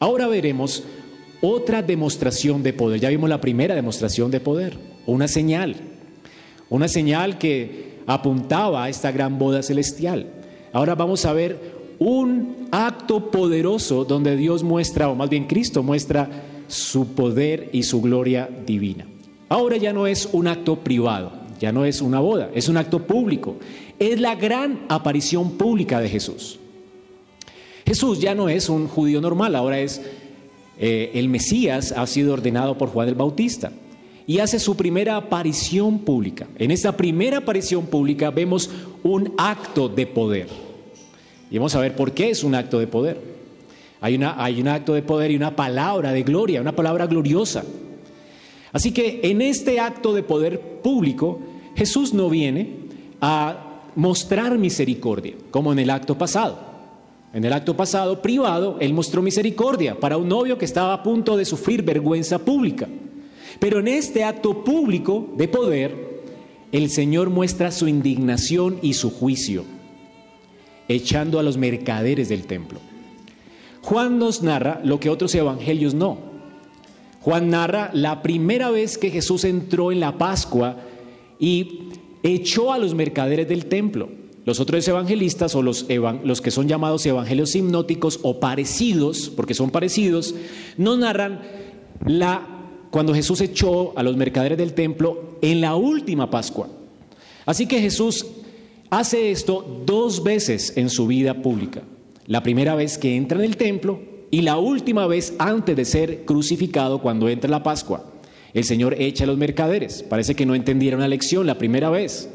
Ahora veremos otra demostración de poder. Ya vimos la primera demostración de poder, una señal, una señal que apuntaba a esta gran boda celestial. Ahora vamos a ver un acto poderoso donde Dios muestra, o más bien Cristo muestra su poder y su gloria divina. Ahora ya no es un acto privado, ya no es una boda, es un acto público. Es la gran aparición pública de Jesús. Jesús ya no es un judío normal, ahora es eh, el Mesías, ha sido ordenado por Juan el Bautista y hace su primera aparición pública. En esta primera aparición pública vemos un acto de poder. Y vamos a ver por qué es un acto de poder. Hay, un acto de poder y una palabra de gloria, una palabra gloriosa. Así que en este acto de poder público, Jesús no viene a mostrar misericordia, como en el acto pasado. En el acto pasado, privado, Él mostró misericordia para un novio que estaba a punto de sufrir vergüenza pública. Pero en este acto público de poder, el Señor muestra su indignación y su juicio echando a los mercaderes del templo. Juan nos narra lo que otros evangelios no. Juan narra la primera vez que Jesús entró en la Pascua y echó a los mercaderes del templo. Los otros evangelistas o los, que son llamados evangelios hipnóticos o parecidos, porque son parecidos, nos narran la, cuando Jesús echó a los mercaderes del templo en la última Pascua. Así que Jesús hace esto dos veces en su vida pública. La primera vez que entra en el templo y la última vez antes de ser crucificado cuando entra la Pascua. El Señor echa a los mercaderes. Parece que no entendieron la lección la primera vez.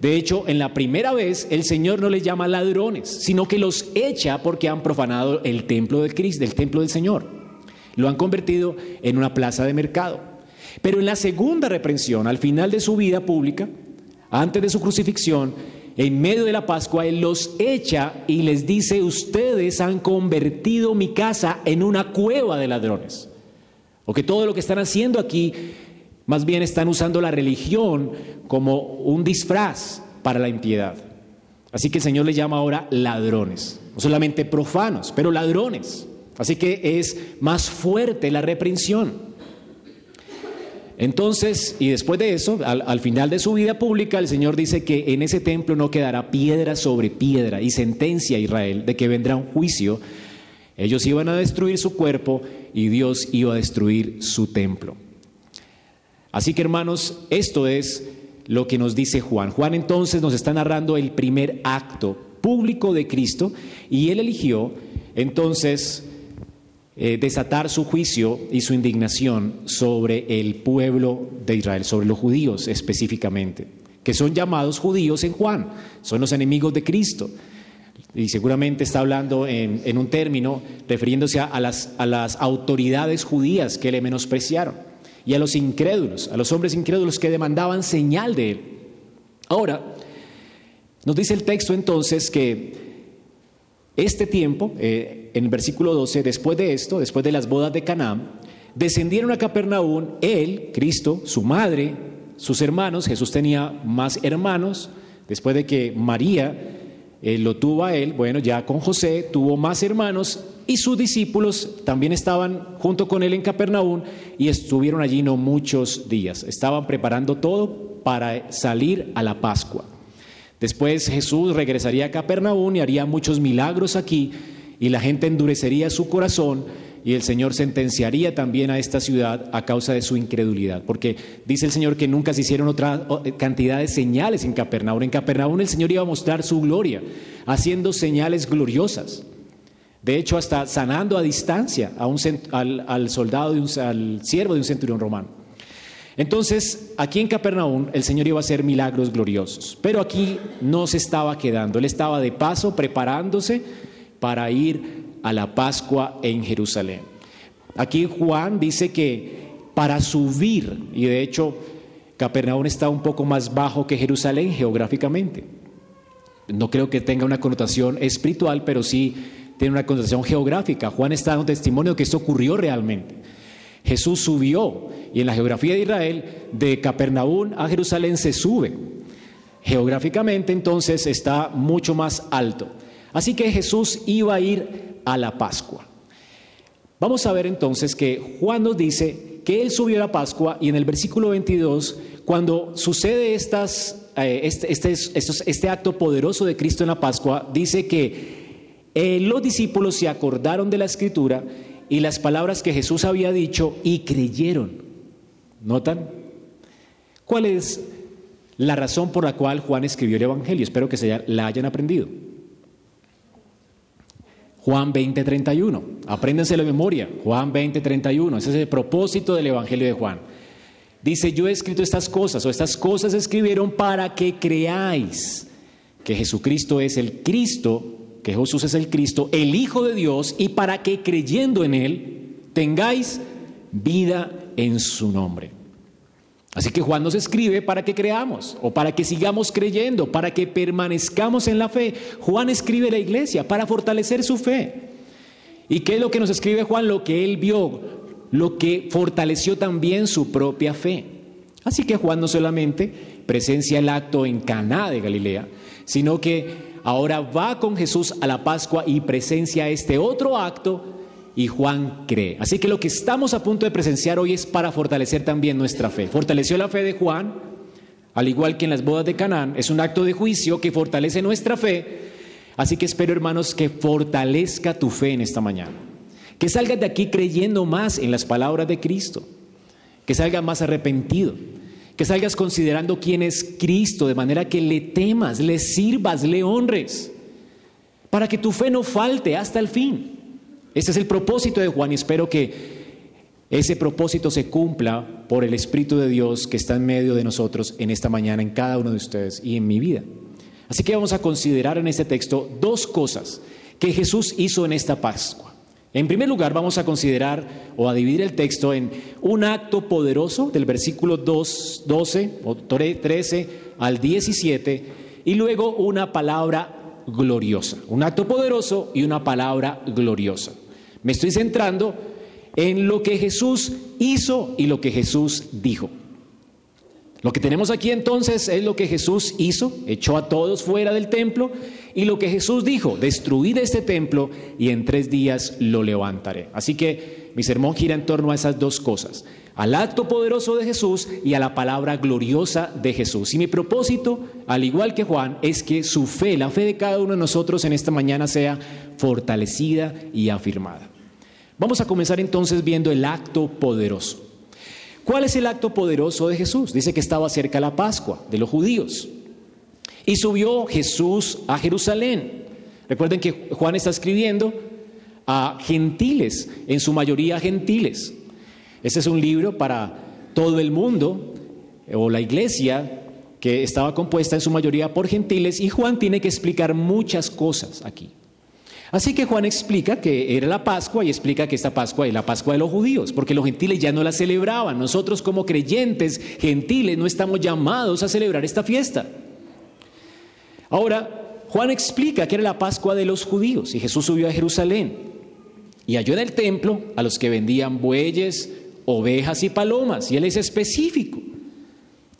De hecho, en la primera vez el Señor no les llama ladrones, sino que los echa porque han profanado el templo de Cristo, del templo del Señor. Lo han convertido en una plaza de mercado. Pero en la segunda reprensión, al final de su vida pública, antes de su crucifixión, en medio de la Pascua, Él los echa y les dice, ustedes han convertido mi casa en una cueva de ladrones. O que todo lo que están haciendo aquí, más bien están usando la religión como un disfraz para la impiedad. Así que el Señor les llama ahora ladrones, no solamente profanos, pero ladrones. Así que es más fuerte la reprensión. Entonces, y después de eso, al, final de su vida pública, el Señor dice que en ese templo no quedará piedra sobre piedra y sentencia a Israel de que vendrá un juicio. Ellos iban a destruir su cuerpo y Dios iba a destruir su templo. Así que hermanos, esto es lo que nos dice Juan. Juan entonces nos está narrando el primer acto público de Cristo y él eligió entonces eh, desatar su juicio y su indignación sobre el pueblo de Israel, sobre los judíos específicamente, que son llamados judíos en Juan, son los enemigos de Cristo. Y seguramente está hablando en, un término refiriéndose a, las, a las autoridades judías que le menospreciaron y a los incrédulos, a los hombres incrédulos que demandaban señal de él. Ahora, nos dice el texto entonces que este tiempo, eh, en el versículo 12, después de esto, después de las bodas de Canaán, descendieron a Capernaum él, Cristo, su madre, sus hermanos, Jesús tenía más hermanos, después de que María lo tuvo a él, bueno, ya con José tuvo más hermanos y sus discípulos también estaban junto con él en Capernaum y estuvieron allí no muchos días, estaban preparando todo para salir a la Pascua. Después Jesús regresaría a Capernaum y haría muchos milagros aquí y la gente endurecería su corazón y el Señor sentenciaría también a esta ciudad a causa de su incredulidad, porque dice el Señor que nunca se hicieron otra cantidad de señales en Capernaum. En Capernaum el Señor iba a mostrar su gloria, haciendo señales gloriosas. De hecho, hasta sanando a distancia a un, al, soldado, de un, al siervo de un centurión romano. Entonces, aquí en Capernaum el Señor iba a hacer milagros gloriosos, pero aquí no se estaba quedando, Él estaba de paso preparándose para ir a la Pascua en Jerusalén. Aquí Juan dice que para subir, y de hecho Capernaum está un poco más bajo que Jerusalén geográficamente. No creo que tenga una connotación espiritual, pero sí tiene una connotación geográfica. Juan está dando testimonio de que esto ocurrió realmente. Jesús subió y en la geografía de Israel, de Capernaum a Jerusalén se sube. Geográficamente entonces está mucho más alto. Así que Jesús iba a ir a la Pascua. Vamos a ver entonces que Juan nos dice que él subió a la Pascua y en el versículo 22, cuando sucede estas, eh, este, este, este, acto poderoso de Cristo en la Pascua, dice que eh, los discípulos se acordaron de la escritura y las palabras que Jesús había dicho y creyeron. ¿Notan? ¿Cuál es la razón por la cual Juan escribió el Evangelio? Espero que se la hayan aprendido. Juan 20:31. Apréndense la memoria. Juan 20:31. Ese es el propósito del Evangelio de Juan. Dice, yo he escrito estas cosas, o estas cosas escribieron para que creáis que Jesucristo es el Cristo, que Jesús es el Cristo, el Hijo de Dios, y para que creyendo en Él tengáis vida en su nombre. Así que Juan nos escribe para que creamos o para que sigamos creyendo, para que permanezcamos en la fe. Juan escribe a la iglesia para fortalecer su fe. ¿Y qué es lo que nos escribe Juan? Lo que él vio, lo que fortaleció también su propia fe. Así que Juan no solamente presencia el acto en Caná de Galilea, sino que ahora va con Jesús a la Pascua y presencia este otro acto y Juan cree. Así que lo que estamos a punto de presenciar hoy es para fortalecer también nuestra fe. Fortaleció la fe de Juan, al igual que en las bodas de Canaán, es un acto de juicio que fortalece nuestra fe. Así que espero, hermanos, que fortalezca tu fe en esta mañana. Que salgas de aquí creyendo más en las palabras de Cristo. Que salgas más arrepentido. Que salgas considerando quién es Cristo, de manera que le temas, le sirvas, le honres. Para que tu fe no falte hasta el fin. Ese es el propósito de Juan y espero que ese propósito se cumpla por el Espíritu de Dios que está en medio de nosotros en esta mañana, en cada uno de ustedes y en mi vida. Así que vamos a considerar en este texto dos cosas que Jesús hizo en esta Pascua. En primer lugar, vamos a considerar o a dividir el texto en un acto poderoso del versículo 2, 12 o 13 al 17 y luego una palabra gloriosa, un acto poderoso y una palabra gloriosa. Me estoy centrando en lo que Jesús hizo y lo que Jesús dijo. Lo que tenemos aquí entonces es lo que Jesús hizo, echó a todos fuera del templo, y lo que Jesús dijo, destruid este templo y en tres días lo levantaré. Así que mi sermón gira en torno a esas dos cosas, al acto poderoso de Jesús y a la palabra gloriosa de Jesús. Y mi propósito, al igual que Juan, es que su fe, la fe de cada uno de nosotros en esta mañana sea fortalecida y afirmada. Vamos a comenzar entonces viendo el acto poderoso. ¿Cuál es el acto poderoso de Jesús? Dice que estaba cerca la Pascua de los judíos. Y subió Jesús a Jerusalén. Recuerden que Juan está escribiendo a gentiles, en su mayoría gentiles. Este es un libro para todo el mundo, o la iglesia, que estaba compuesta en su mayoría por gentiles, y Juan tiene que explicar muchas cosas aquí. Así que Juan explica que era la Pascua y explica que esta Pascua es la Pascua de los judíos, porque los gentiles ya no la celebraban. Nosotros como creyentes gentiles no estamos llamados a celebrar esta fiesta. Ahora, Juan explica que era la Pascua de los judíos y Jesús subió a Jerusalén y halló en el templo a los que vendían bueyes, ovejas y palomas, y él es específico.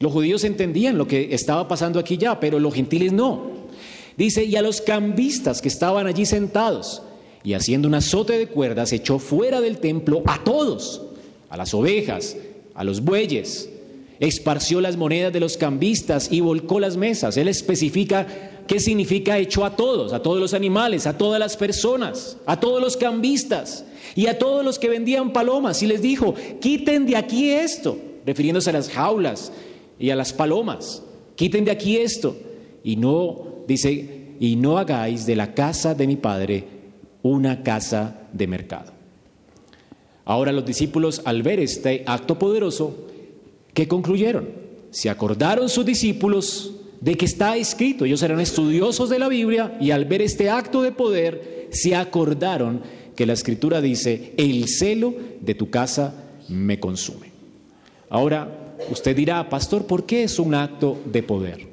Los judíos entendían lo que estaba pasando aquí ya, pero los gentiles no. Dice, y a los cambistas que estaban allí sentados, y haciendo un azote de cuerdas, echó fuera del templo a todos, a las ovejas, a los bueyes, esparció las monedas de los cambistas y volcó las mesas. Él especifica qué significa echó a todos, a todos los animales, a todas las personas, a todos los cambistas y a todos los que vendían palomas. Y les dijo, quiten de aquí esto, refiriéndose a las jaulas y a las palomas, quiten de aquí esto y no dice, y no hagáis de la casa de mi Padre una casa de mercado. Ahora los discípulos al ver este acto poderoso, ¿qué concluyeron? Se acordaron sus discípulos de que está escrito, ellos eran estudiosos de la Biblia y al ver este acto de poder, se acordaron que la escritura dice, el celo de tu casa me consume. Ahora, usted dirá, pastor, ¿por qué es un acto de poder?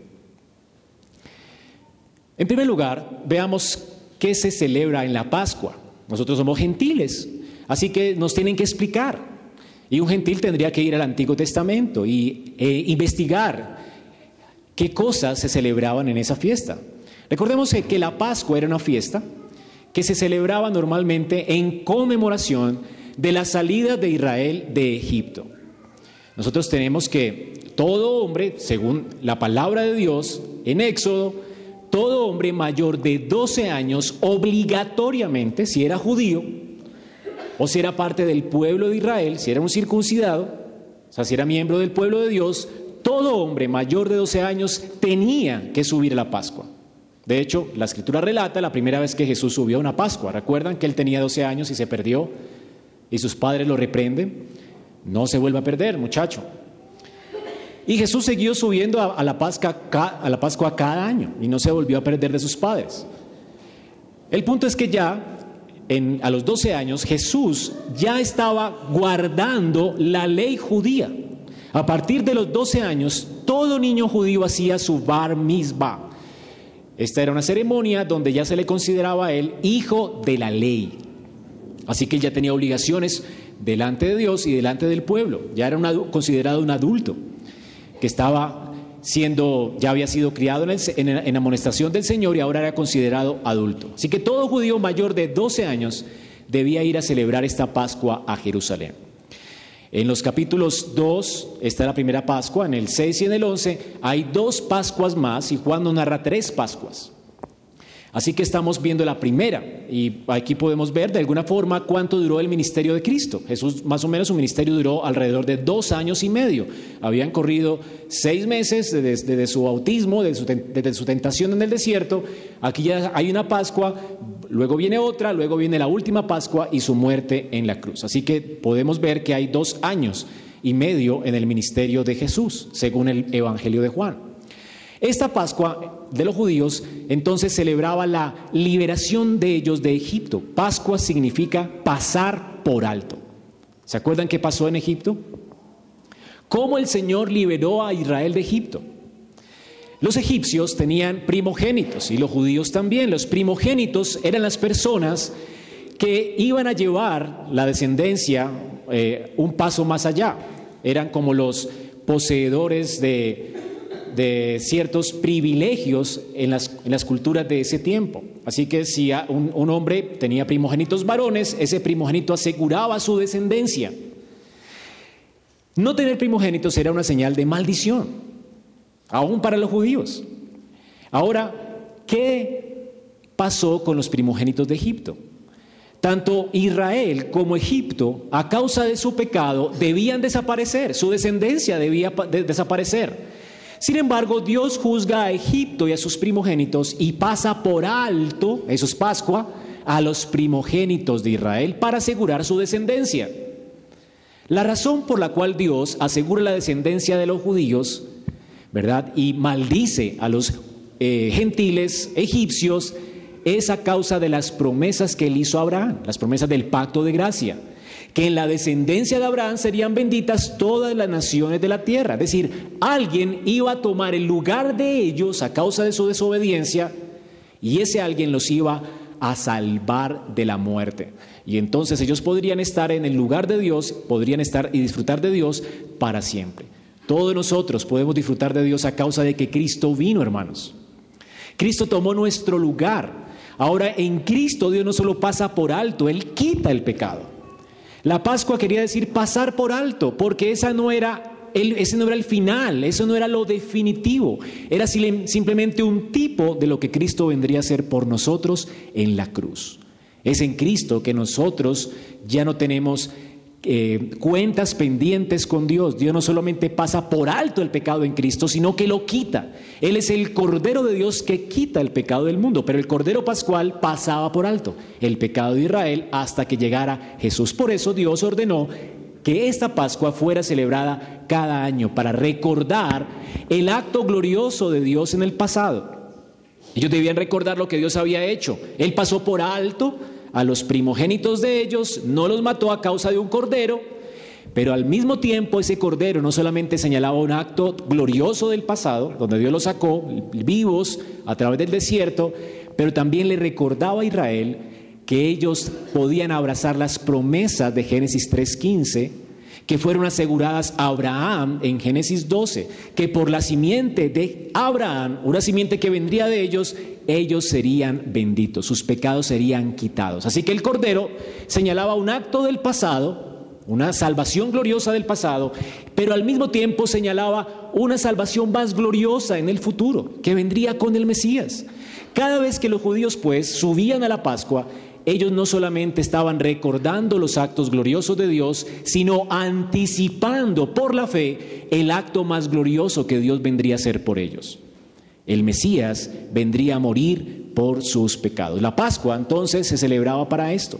En primer lugar, veamos qué se celebra en la Pascua. Nosotros somos gentiles, así que nos tienen que explicar. Y un gentil tendría que ir al Antiguo Testamento y e investigar qué cosas se celebraban en esa fiesta. Recordemos que la Pascua era una fiesta que se celebraba normalmente en conmemoración de la salida de Israel de Egipto. Nosotros tenemos que todo hombre, según la palabra de Dios en Éxodo, todo hombre mayor de 12 años obligatoriamente, si era judío o si era parte del pueblo de Israel, si era un circuncidado, o sea, si era miembro del pueblo de Dios, todo hombre mayor de 12 años tenía que subir a la Pascua. De hecho, la escritura relata la primera vez que Jesús subió a una Pascua. ¿Recuerdan que él tenía 12 años y se perdió? Y sus padres lo reprenden. No se vuelva a perder, muchacho. Y Jesús siguió subiendo a, la Pascua, a la Pascua cada año y no se volvió a perder de sus padres. El punto es que ya a los 12 años Jesús ya estaba guardando la ley judía. A partir de los 12 años, todo niño judío hacía su bar mitzvah. Esta era una ceremonia donde ya se le consideraba a él hijo de la ley. Así que ya tenía obligaciones delante de Dios y delante del pueblo. Ya era considerado un adulto que estaba siendo, ya había sido criado en, en, amonestación del Señor y ahora era considerado adulto. Así que todo judío mayor de 12 años debía ir a celebrar esta Pascua a Jerusalén. En los capítulos 2 está la primera Pascua, en el 6 y en el 11 hay dos Pascuas más y Juan nos narra tres Pascuas. Así que estamos viendo la primera y aquí podemos ver de alguna forma cuánto duró el ministerio de Cristo. Jesús más o menos su ministerio duró alrededor de dos años y medio. Habían corrido seis meses desde, su bautismo, desde su, tentación en el desierto. Aquí ya hay una Pascua, luego viene otra, luego viene la última Pascua y su muerte en la cruz. Así que podemos ver que hay dos años y medio en el ministerio de Jesús, según el Evangelio de Juan. Esta Pascua de los judíos entonces celebraba la liberación de ellos de Egipto. Pascua significa pasar por alto. ¿Se acuerdan qué pasó en Egipto? ¿Cómo el Señor liberó a Israel de Egipto? Los egipcios tenían primogénitos y los judíos también. Los primogénitos eran las personas que iban a llevar la descendencia eh, un paso más allá. Eran como los poseedores de de ciertos privilegios en las, culturas de ese tiempo. Así que si un, un hombre tenía primogénitos varones, ese primogénito aseguraba su descendencia. No tener primogénitos era una señal de maldición, aún para los judíos. Ahora, ¿qué pasó con los primogénitos de Egipto? Tanto Israel como Egipto, a causa de su pecado, debían desaparecer, su descendencia debía desaparecer. Sin embargo, Dios juzga a Egipto y a sus primogénitos y pasa por alto, eso es Pascua, a los primogénitos de Israel para asegurar su descendencia. La razón por la cual Dios asegura la descendencia de los judíos, ¿verdad? Y maldice a los eh, gentiles egipcios es a causa de las promesas que él hizo a Abraham, las promesas del pacto de gracia que en la descendencia de Abraham serían benditas todas las naciones de la tierra. Es decir, alguien iba a tomar el lugar de ellos a causa de su desobediencia y ese alguien los iba a salvar de la muerte. Y entonces ellos podrían estar en el lugar de Dios, podrían estar y disfrutar de Dios para siempre. Todos nosotros podemos disfrutar de Dios a causa de que Cristo vino, hermanos. Cristo tomó nuestro lugar. Ahora en Cristo Dios no solo pasa por alto, Él quita el pecado. La Pascua quería decir pasar por alto, porque esa no era ese no era el final, eso no era lo definitivo, era simplemente un tipo de lo que Cristo vendría a ser por nosotros en la cruz. Es en Cristo que nosotros ya no tenemos eh, cuentas pendientes con Dios. Dios no solamente pasa por alto el pecado en Cristo, sino que lo quita. Él es el Cordero de Dios que quita el pecado del mundo, pero el Cordero Pascual pasaba por alto el pecado de Israel hasta que llegara Jesús. Por eso Dios ordenó que esta Pascua fuera celebrada cada año para recordar el acto glorioso de Dios en el pasado. Ellos debían recordar lo que Dios había hecho. Él pasó por alto a los primogénitos de ellos, no los mató a causa de un cordero, pero al mismo tiempo ese cordero no solamente señalaba un acto glorioso del pasado, donde Dios los sacó vivos a través del desierto, pero también le recordaba a Israel que ellos podían abrazar las promesas de Génesis 3.15, que fueron aseguradas a Abraham en Génesis 12, que por la simiente de Abraham, una simiente que vendría de ellos, ellos serían benditos, sus pecados serían quitados. Así que el Cordero señalaba un acto del pasado, una salvación gloriosa del pasado, pero al mismo tiempo señalaba una salvación más gloriosa en el futuro, que vendría con el Mesías. Cada vez que los judíos pues subían a la Pascua, ellos no solamente estaban recordando los actos gloriosos de Dios, sino anticipando por la fe el acto más glorioso que Dios vendría a hacer por ellos. El Mesías vendría a morir por sus pecados. La Pascua entonces se celebraba para esto.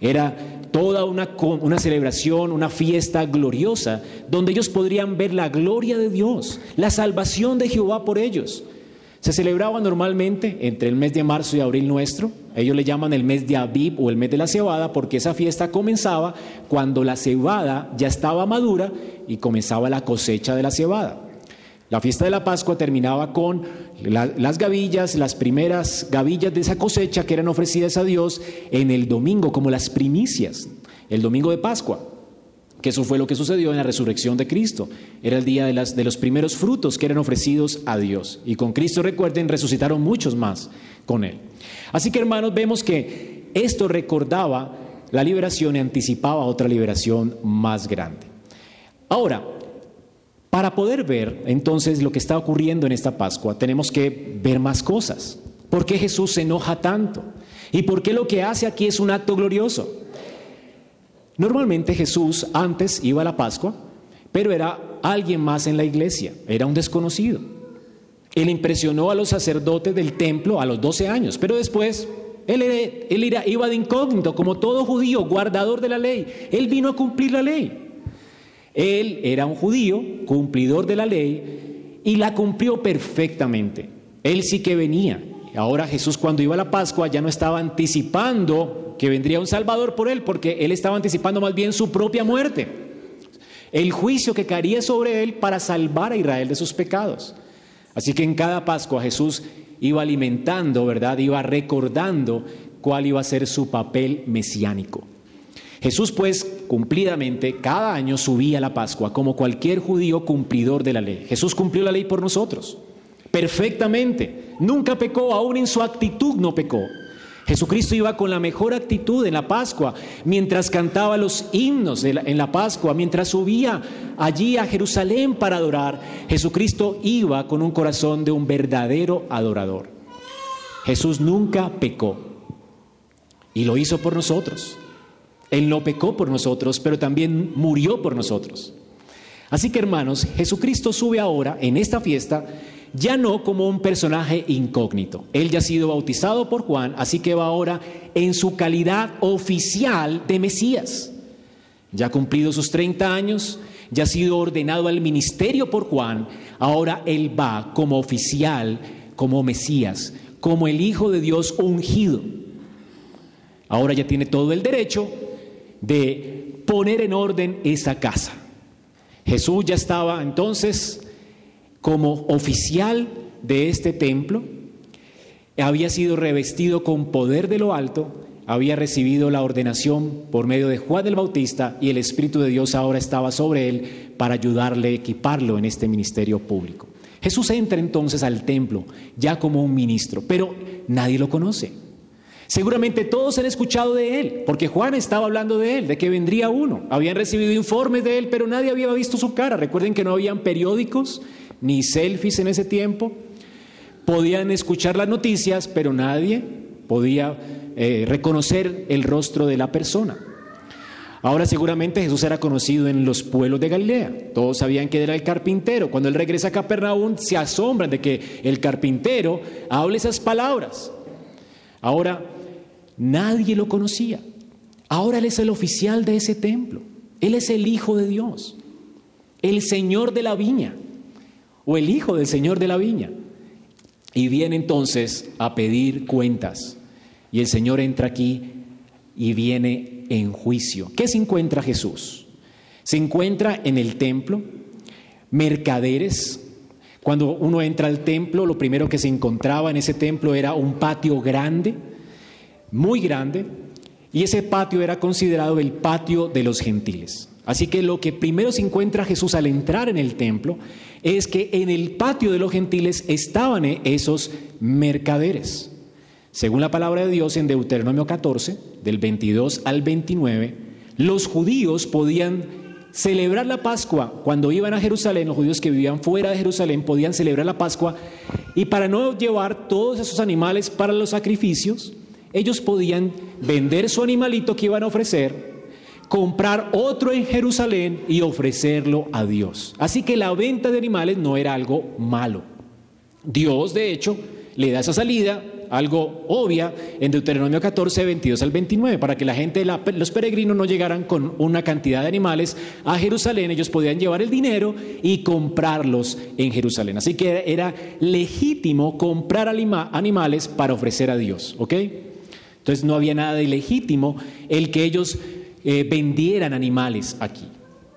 Era toda una, una, celebración, una fiesta gloriosa, donde ellos podrían ver la gloria de Dios, la salvación de Jehová por ellos. Se celebraba normalmente entre el mes de marzo y abril nuestro. Ellos le llaman el mes de Aviv o el mes de la cebada porque esa fiesta comenzaba cuando la cebada ya estaba madura y comenzaba la cosecha de la cebada. La fiesta de la Pascua terminaba con las gavillas, las primeras gavillas de esa cosecha que eran ofrecidas a Dios en el domingo como las primicias, el domingo de Pascua que eso fue lo que sucedió en la resurrección de Cristo. Era el día de, las, de los primeros frutos que eran ofrecidos a Dios. Y con Cristo, recuerden, resucitaron muchos más con Él. Así que hermanos, vemos que esto recordaba la liberación y anticipaba otra liberación más grande. Ahora, para poder ver entonces lo que está ocurriendo en esta Pascua, tenemos que ver más cosas. ¿Por qué Jesús se enoja tanto? ¿Y por qué lo que hace aquí es un acto glorioso? Normalmente Jesús antes iba a la Pascua, pero era alguien más en la iglesia, era un desconocido. Él impresionó a los sacerdotes del templo a los 12 años, pero después él, iba de incógnito, como todo judío, guardador de la ley. Él vino a cumplir la ley. Él era un judío, cumplidor de la ley, y la cumplió perfectamente. Él sí que venía. Ahora Jesús cuando iba a la Pascua ya no estaba anticipando que vendría un Salvador por él, porque él estaba anticipando más bien su propia muerte, el juicio que caería sobre él para salvar a Israel de sus pecados. Así que en cada Pascua Jesús iba alimentando, ¿verdad? Iba recordando cuál iba a ser su papel mesiánico. Jesús pues cumplidamente cada año subía a la Pascua como cualquier judío cumplidor de la ley. Jesús cumplió la ley por nosotros, perfectamente. Nunca pecó, aún en su actitud no pecó. Jesucristo iba con la mejor actitud en la Pascua, mientras cantaba los himnos en la Pascua, mientras subía allí a Jerusalén para adorar, Jesucristo iba con un corazón de un verdadero adorador. Jesús nunca pecó y lo hizo por nosotros. Él no pecó por nosotros, pero también murió por nosotros. Así que hermanos, Jesucristo sube ahora en esta fiesta ya no como un personaje incógnito. Él ya ha sido bautizado por Juan, así que va ahora en su calidad oficial de Mesías. Ya ha cumplido sus 30 años, ya ha sido ordenado al ministerio por Juan, ahora él va como oficial, como Mesías, como el Hijo de Dios ungido. Ahora ya tiene todo el derecho de poner en orden esa casa. Jesús ya estaba entonces como oficial de este templo, había sido revestido con poder de lo alto, había recibido la ordenación por medio de Juan el Bautista y el Espíritu de Dios ahora estaba sobre él para ayudarle equiparlo en este ministerio público. Jesús entra entonces al templo ya como un ministro, pero nadie lo conoce. Seguramente todos han escuchado de él, porque Juan estaba hablando de él, de que vendría uno. Habían recibido informes de él, pero nadie había visto su cara. Recuerden que no habían periódicos, ni selfies en ese tiempo. Podían escuchar las noticias, pero nadie podía eh, reconocer el rostro de la persona. Ahora seguramente Jesús era conocido en los pueblos de Galilea. Todos sabían que era el carpintero. Cuando él regresa a Capernaum se asombran de que el carpintero hable esas palabras. Ahora nadie lo conocía. Ahora él es el oficial de ese templo. Él es el Hijo de Dios, el Señor de la viña o el hijo del señor de la viña. Y viene entonces a pedir cuentas. Y el Señor entra aquí y viene en juicio. ¿Qué se encuentra Jesús? Se encuentra en el templo, mercaderes. Cuando uno entra al templo, lo primero que se encontraba en ese templo era un patio grande, muy grande, y ese patio era considerado el patio de los gentiles. Así que lo que primero se encuentra Jesús al entrar en el templo es que en el patio de los gentiles estaban esos mercaderes. Según la palabra de Dios en Deuteronomio 14, del 22 al 29, los judíos podían celebrar la Pascua cuando iban a Jerusalén, los judíos que vivían fuera de Jerusalén podían celebrar la Pascua y para no llevar todos esos animales para los sacrificios, ellos podían vender su animalito que iban a ofrecer comprar otro en Jerusalén y ofrecerlo a Dios. Así que la venta de animales no era algo malo. Dios, de hecho, le da esa salida, algo obvia, en Deuteronomio 14, 22 al 29, para que la gente, los peregrinos no llegaran con una cantidad de animales a Jerusalén, ellos podían llevar el dinero y comprarlos en Jerusalén. Así que era legítimo comprar animales para ofrecer a Dios, ¿ok? Entonces no había nada de ilegítimo el que ellos eh, vendieran animales aquí.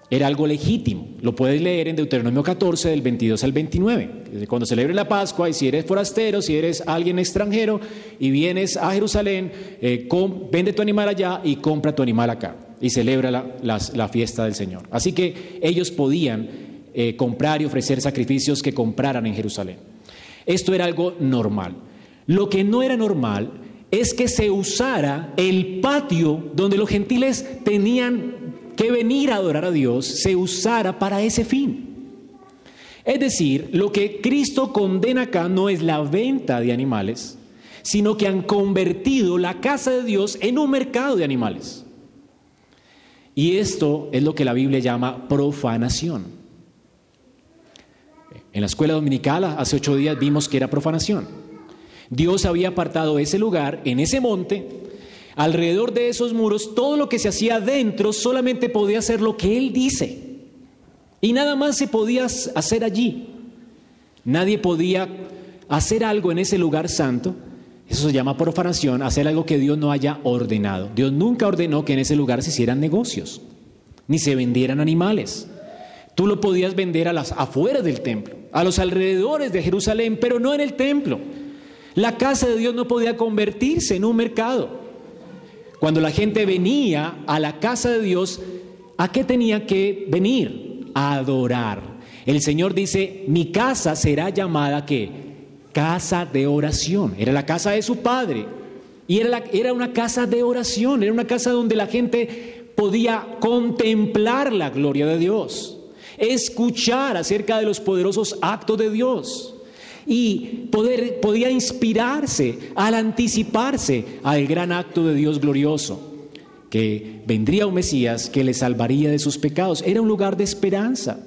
Era algo legítimo. Lo puedes leer en Deuteronomio 14, del 22 al 29. Cuando celebre la Pascua, y si eres forastero, si eres alguien extranjero y vienes a Jerusalén, eh, vende tu animal allá y compra tu animal acá. Y celebra la, fiesta del Señor. Así que ellos podían eh, comprar y ofrecer sacrificios que compraran en Jerusalén. Esto era algo normal. Lo que no era normal es que se usara el patio donde los gentiles tenían que venir a adorar a Dios, se usara para ese fin. Es decir, lo que Cristo condena acá no es la venta de animales, sino que han convertido la casa de Dios en un mercado de animales. Y esto es lo que la Biblia llama profanación. En la escuela dominical hace ocho días vimos que era profanación. Dios había apartado ese lugar, en ese monte, alrededor de esos muros, todo lo que se hacía dentro solamente podía ser lo que Él dice. Y nada más se podía hacer allí. Nadie podía hacer algo en ese lugar santo. Eso se llama profanación, hacer algo que Dios no haya ordenado. Dios nunca ordenó que en ese lugar se hicieran negocios, ni se vendieran animales. Tú lo podías vender a las afueras del templo, a los alrededores de Jerusalén, pero no en el templo. La casa de Dios no podía convertirse en un mercado. Cuando la gente venía a la casa de Dios, ¿a qué tenía que venir? A adorar. El Señor dice, mi casa será llamada ¿qué? Casa de oración. Era la casa de su padre. Y era, era una casa de oración, era una casa donde la gente podía contemplar la gloria de Dios, escuchar acerca de los poderosos actos de Dios y poder, podía inspirarse al anticiparse al gran acto de Dios glorioso, que vendría un Mesías que le salvaría de sus pecados. Era un lugar de esperanza.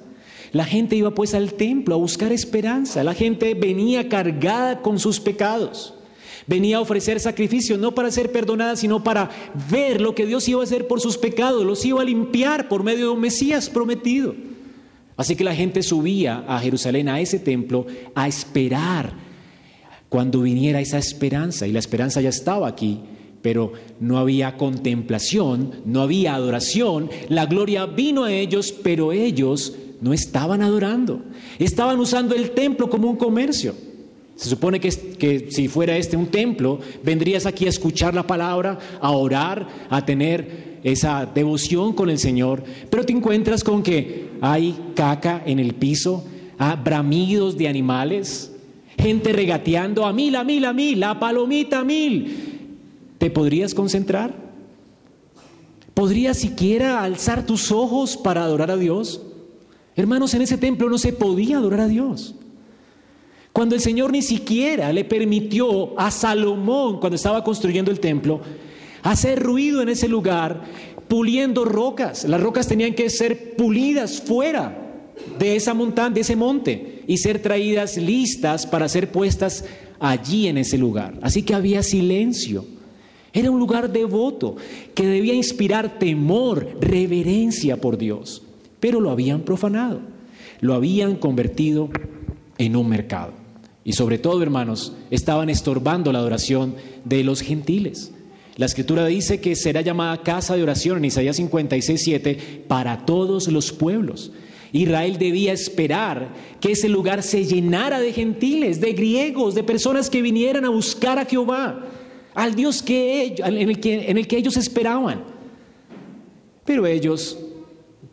La gente iba pues al templo a buscar esperanza. La gente venía cargada con sus pecados. Venía a ofrecer sacrificio no para ser perdonada, sino para ver lo que Dios iba a hacer por sus pecados. Los iba a limpiar por medio de un Mesías prometido. Así que la gente subía a Jerusalén, a ese templo, a esperar cuando viniera esa esperanza. Y la esperanza ya estaba aquí, pero no había contemplación, no había adoración. La gloria vino a ellos, pero ellos no estaban adorando. Estaban usando el templo como un comercio. Se supone que, que, si fuera este un templo, vendrías aquí a escuchar la palabra, a orar, a tener esa devoción con el Señor, pero te encuentras con que hay caca en el piso, ah, bramidos de animales, gente regateando a mil, a mil, a mil, la palomita a mil. ¿Te podrías concentrar? ¿Podrías siquiera alzar tus ojos para adorar a Dios? Hermanos, en ese templo no se podía adorar a Dios. Cuando el Señor ni siquiera le permitió a Salomón, cuando estaba construyendo el templo, hacer ruido en ese lugar, puliendo rocas. Las rocas tenían que ser pulidas fuera de esa montaña, de ese monte, y ser traídas listas para ser puestas allí en ese lugar. Así que había silencio. Era un lugar devoto que debía inspirar temor, reverencia por Dios. Pero lo habían profanado, lo habían convertido en un mercado. Y sobre todo, hermanos, estaban estorbando la adoración de los gentiles. La escritura dice que será llamada casa de oración en Isaías 56, 7 para todos los pueblos. Israel debía esperar que ese lugar se llenara de gentiles, de griegos, de personas que vinieran a buscar a Jehová, al Dios que en, el que, en el que ellos esperaban. Pero ellos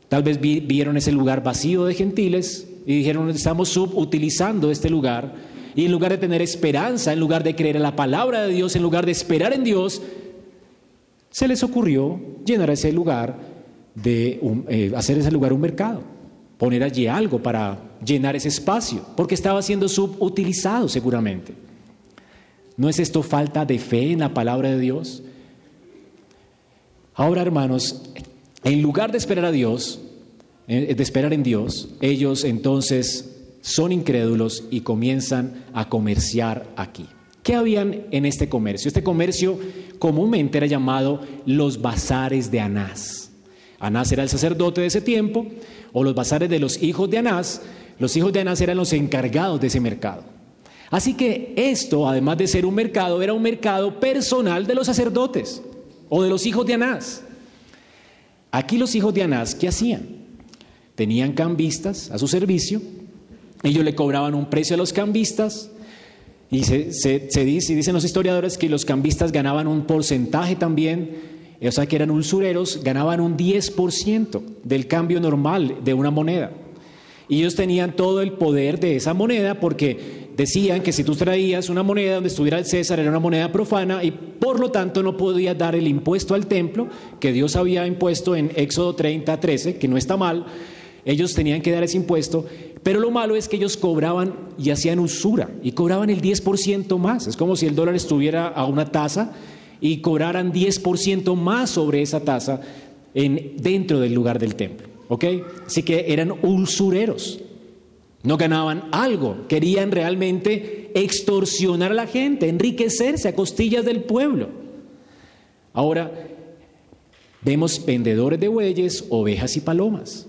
Tal vez vieron ese lugar vacío de gentiles y dijeron, estamos subutilizando este lugar. Y en lugar de tener esperanza, en lugar de creer en la palabra de Dios, en lugar de esperar en Dios, se les ocurrió llenar ese lugar de eh, hacer ese lugar un mercado, poner allí algo para llenar ese espacio, porque estaba siendo subutilizado seguramente. ¿No es esto falta de fe en la palabra de Dios? Ahora, hermanos, en lugar de esperar a Dios, eh, de esperar en Dios, ellos entonces son incrédulos y comienzan a comerciar aquí. ¿Qué habían en este comercio? Este comercio comúnmente era llamado los bazares de Anás. Anás era el sacerdote de ese tiempo, o los bazares de los hijos de Anás. Los hijos de Anás eran los encargados de ese mercado. Así que esto, además de ser un mercado, era un mercado personal de los sacerdotes o de los hijos de Anás. Aquí los hijos de Anás, ¿qué hacían? Tenían cambistas a su servicio, ellos le cobraban un precio a los cambistas, y se, se, dice, dicen los historiadores que los cambistas ganaban un porcentaje también, o sea que eran usureros, ganaban un 10% del cambio normal de una moneda. Y ellos tenían todo el poder de esa moneda porque decían que si tú traías una moneda donde estuviera el César era una moneda profana y por lo tanto no podías dar el impuesto al templo que Dios había impuesto en Éxodo 30, 13, que no está mal. Ellos tenían que dar ese impuesto pero lo malo es que ellos cobraban y hacían usura y cobraban el 10% más. Es como si el dólar estuviera a una tasa y cobraran 10% más sobre esa tasa en, dentro del lugar del templo. ¿Ok? Así que eran usureros. No ganaban algo, querían realmente extorsionar a la gente, enriquecerse a costillas del pueblo. Ahora, vemos vendedores de bueyes, ovejas y palomas.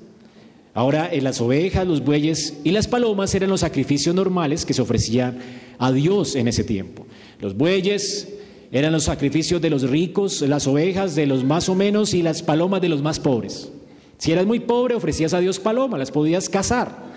Ahora, las ovejas, los bueyes y las palomas eran los sacrificios normales que se ofrecían a Dios en ese tiempo. Los bueyes eran los sacrificios de los ricos, las ovejas de los más o menos y las palomas de los más pobres. Si eras muy pobre, ofrecías a Dios palomas, las podías cazar.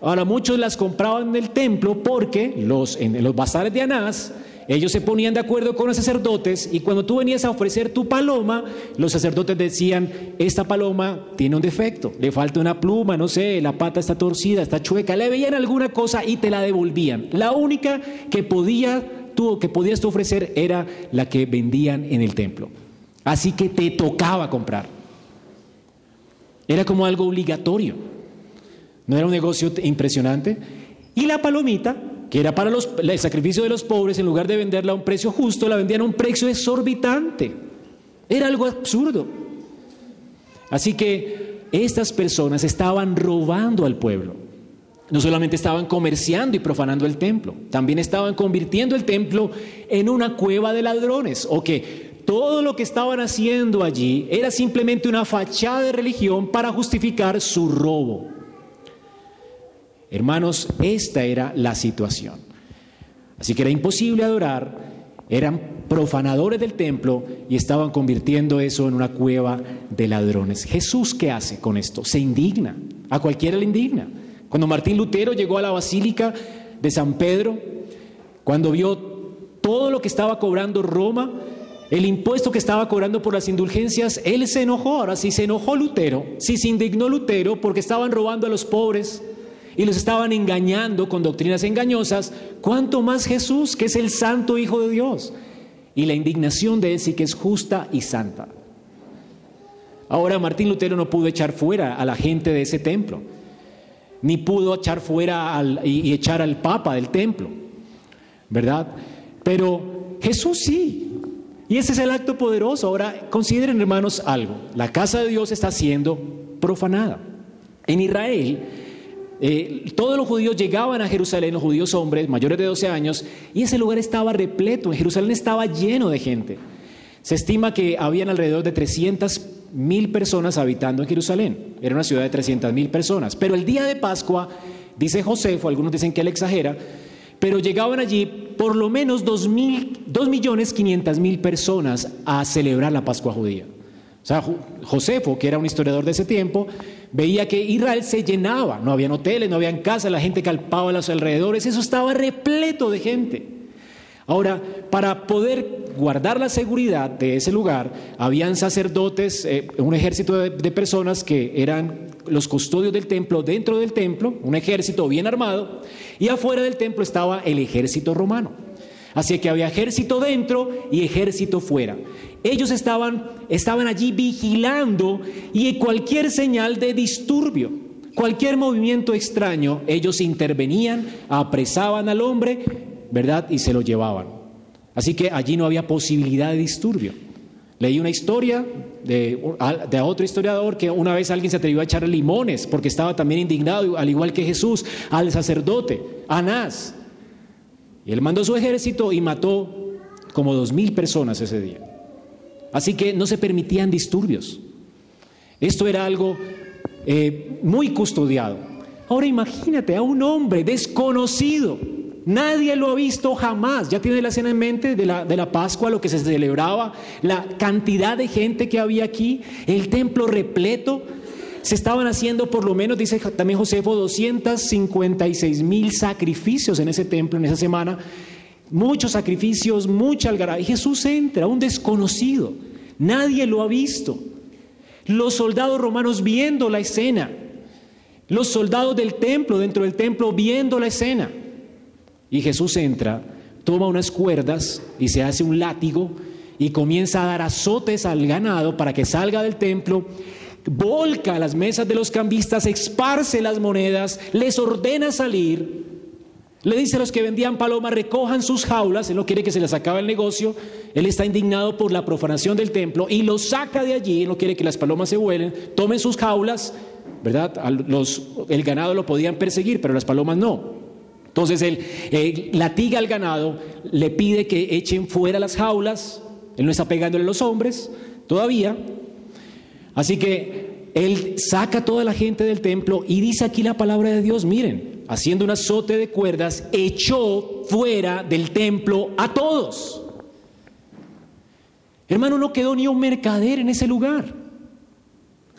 Ahora, muchos las compraban en el templo porque los, en los bazares de Anás ellos se ponían de acuerdo con los sacerdotes y cuando tú venías a ofrecer tu paloma, los sacerdotes decían, esta paloma tiene un defecto, le falta una pluma, no sé, la pata está torcida, está chueca, le veían alguna cosa y te la devolvían. La única que, que podías tú ofrecer era la que vendían en el templo. Así que te tocaba comprar. Era como algo obligatorio. ¿No era un negocio impresionante? Y la palomita que era para los, el sacrificio de los pobres, en lugar de venderla a un precio justo, la vendían a un precio exorbitante. Era algo absurdo. Así que estas personas estaban robando al pueblo. No solamente estaban comerciando y profanando el templo, también estaban convirtiendo el templo en una cueva de ladrones, o que todo lo que estaban haciendo allí era simplemente una fachada de religión para justificar su robo. Hermanos, esta era la situación. Así que era imposible adorar, eran profanadores del templo y estaban convirtiendo eso en una cueva de ladrones. Jesús, ¿qué hace con esto? Se indigna, a cualquiera le indigna. Cuando Martín Lutero llegó a la basílica de San Pedro, cuando vio todo lo que estaba cobrando Roma, el impuesto que estaba cobrando por las indulgencias, él se enojó. Ahora, si se enojó Lutero, si se indignó Lutero porque estaban robando a los pobres, y los estaban engañando con doctrinas engañosas, ¿cuánto más Jesús, que es el santo Hijo de Dios? Y la indignación de él sí que es justa y santa. Ahora Martín Lutero no pudo echar fuera a la gente de ese templo, ni pudo echar fuera y, y echar al Papa del templo, ¿verdad? Pero Jesús sí. Y ese es el acto poderoso. Ahora consideren hermanos algo. La casa de Dios está siendo profanada. En Israel eh, todos los judíos llegaban a Jerusalén, los judíos hombres mayores de 12 años, y ese lugar estaba repleto, en Jerusalén estaba lleno de gente. Se estima que habían alrededor de 300 mil personas habitando en Jerusalén. Era una ciudad de 300 mil personas. Pero el día de Pascua, dice Josefo, algunos dicen que él exagera, pero llegaban allí por lo menos 2, millones 500 mil personas a celebrar la Pascua judía. O sea, Josefo, que era un historiador de ese tiempo, veía que Israel se llenaba, no habían hoteles, no habían casas, la gente calpaba a los alrededores, eso estaba repleto de gente. Ahora, para poder guardar la seguridad de ese lugar, habían sacerdotes, eh, un ejército de, de personas que eran los custodios del templo dentro del templo, un ejército bien armado, y afuera del templo estaba el ejército romano. Así que había ejército dentro y ejército fuera. Ellos estaban, estaban allí vigilando y cualquier señal de disturbio, cualquier movimiento extraño, ellos intervenían, apresaban al hombre, ¿verdad? Y se lo llevaban. Así que allí no había posibilidad de disturbio. Leí una historia de, otro historiador que una vez alguien se atrevió a echar limones porque estaba también indignado, al igual que Jesús, al sacerdote, Anás. Él mandó su ejército y mató como dos mil personas ese día. Así que no se permitían disturbios. Esto era algo eh, muy custodiado. Ahora imagínate a un hombre desconocido Nadie lo ha visto jamás. Ya tiene la escena en mente de la, de la Pascua, lo que se celebraba, la cantidad de gente que había aquí, el templo repleto. Se estaban haciendo por lo menos, dice también Josefo, 256 mil sacrificios en ese templo en esa semana. Muchos sacrificios, mucha algarabía. Y Jesús entra, un desconocido. Nadie lo ha visto. Los soldados romanos viendo la escena. Los soldados del templo, dentro del templo, viendo la escena. Y Jesús entra, toma unas cuerdas y se hace un látigo y comienza a dar azotes al ganado para que salga del templo, volca las mesas de los cambistas, esparce las monedas, les ordena salir, le dice a los que vendían palomas, recojan sus jaulas, él no quiere que se les acabe el negocio, él está indignado por la profanación del templo y los saca de allí, él no quiere que las palomas se vuelen, tomen sus jaulas, ¿verdad? Los, el ganado lo podían perseguir, pero las palomas no. Entonces él latiga al ganado, le pide que echen fuera las jaulas, él no está pegándole a los hombres todavía. Así que él saca a toda la gente del templo y dice aquí la palabra de Dios, miren, haciendo un azote de cuerdas, echó fuera del templo a todos. Hermano, no quedó ni un mercader en ese lugar.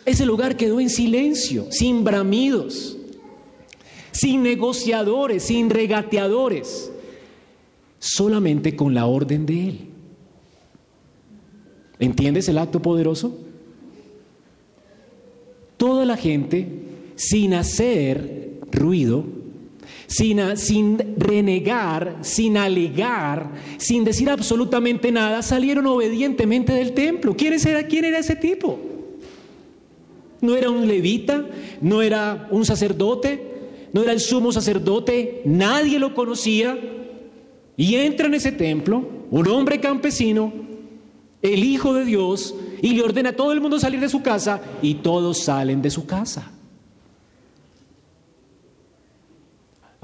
Ese lugar quedó en silencio, sin bramidos sin negociadores, sin regateadores, solamente con la orden de Él. ¿Entiendes el acto poderoso? Toda la gente, sin hacer ruido, sin, renegar, sin alegar, sin decir absolutamente nada, salieron obedientemente del templo. ¿Quién era, quién era ese tipo? No era un levita, no era un sacerdote, no era el sumo sacerdote, nadie lo conocía, y entra en ese templo un hombre campesino, el Hijo de Dios, y le ordena a todo el mundo salir de su casa, y todos salen de su casa.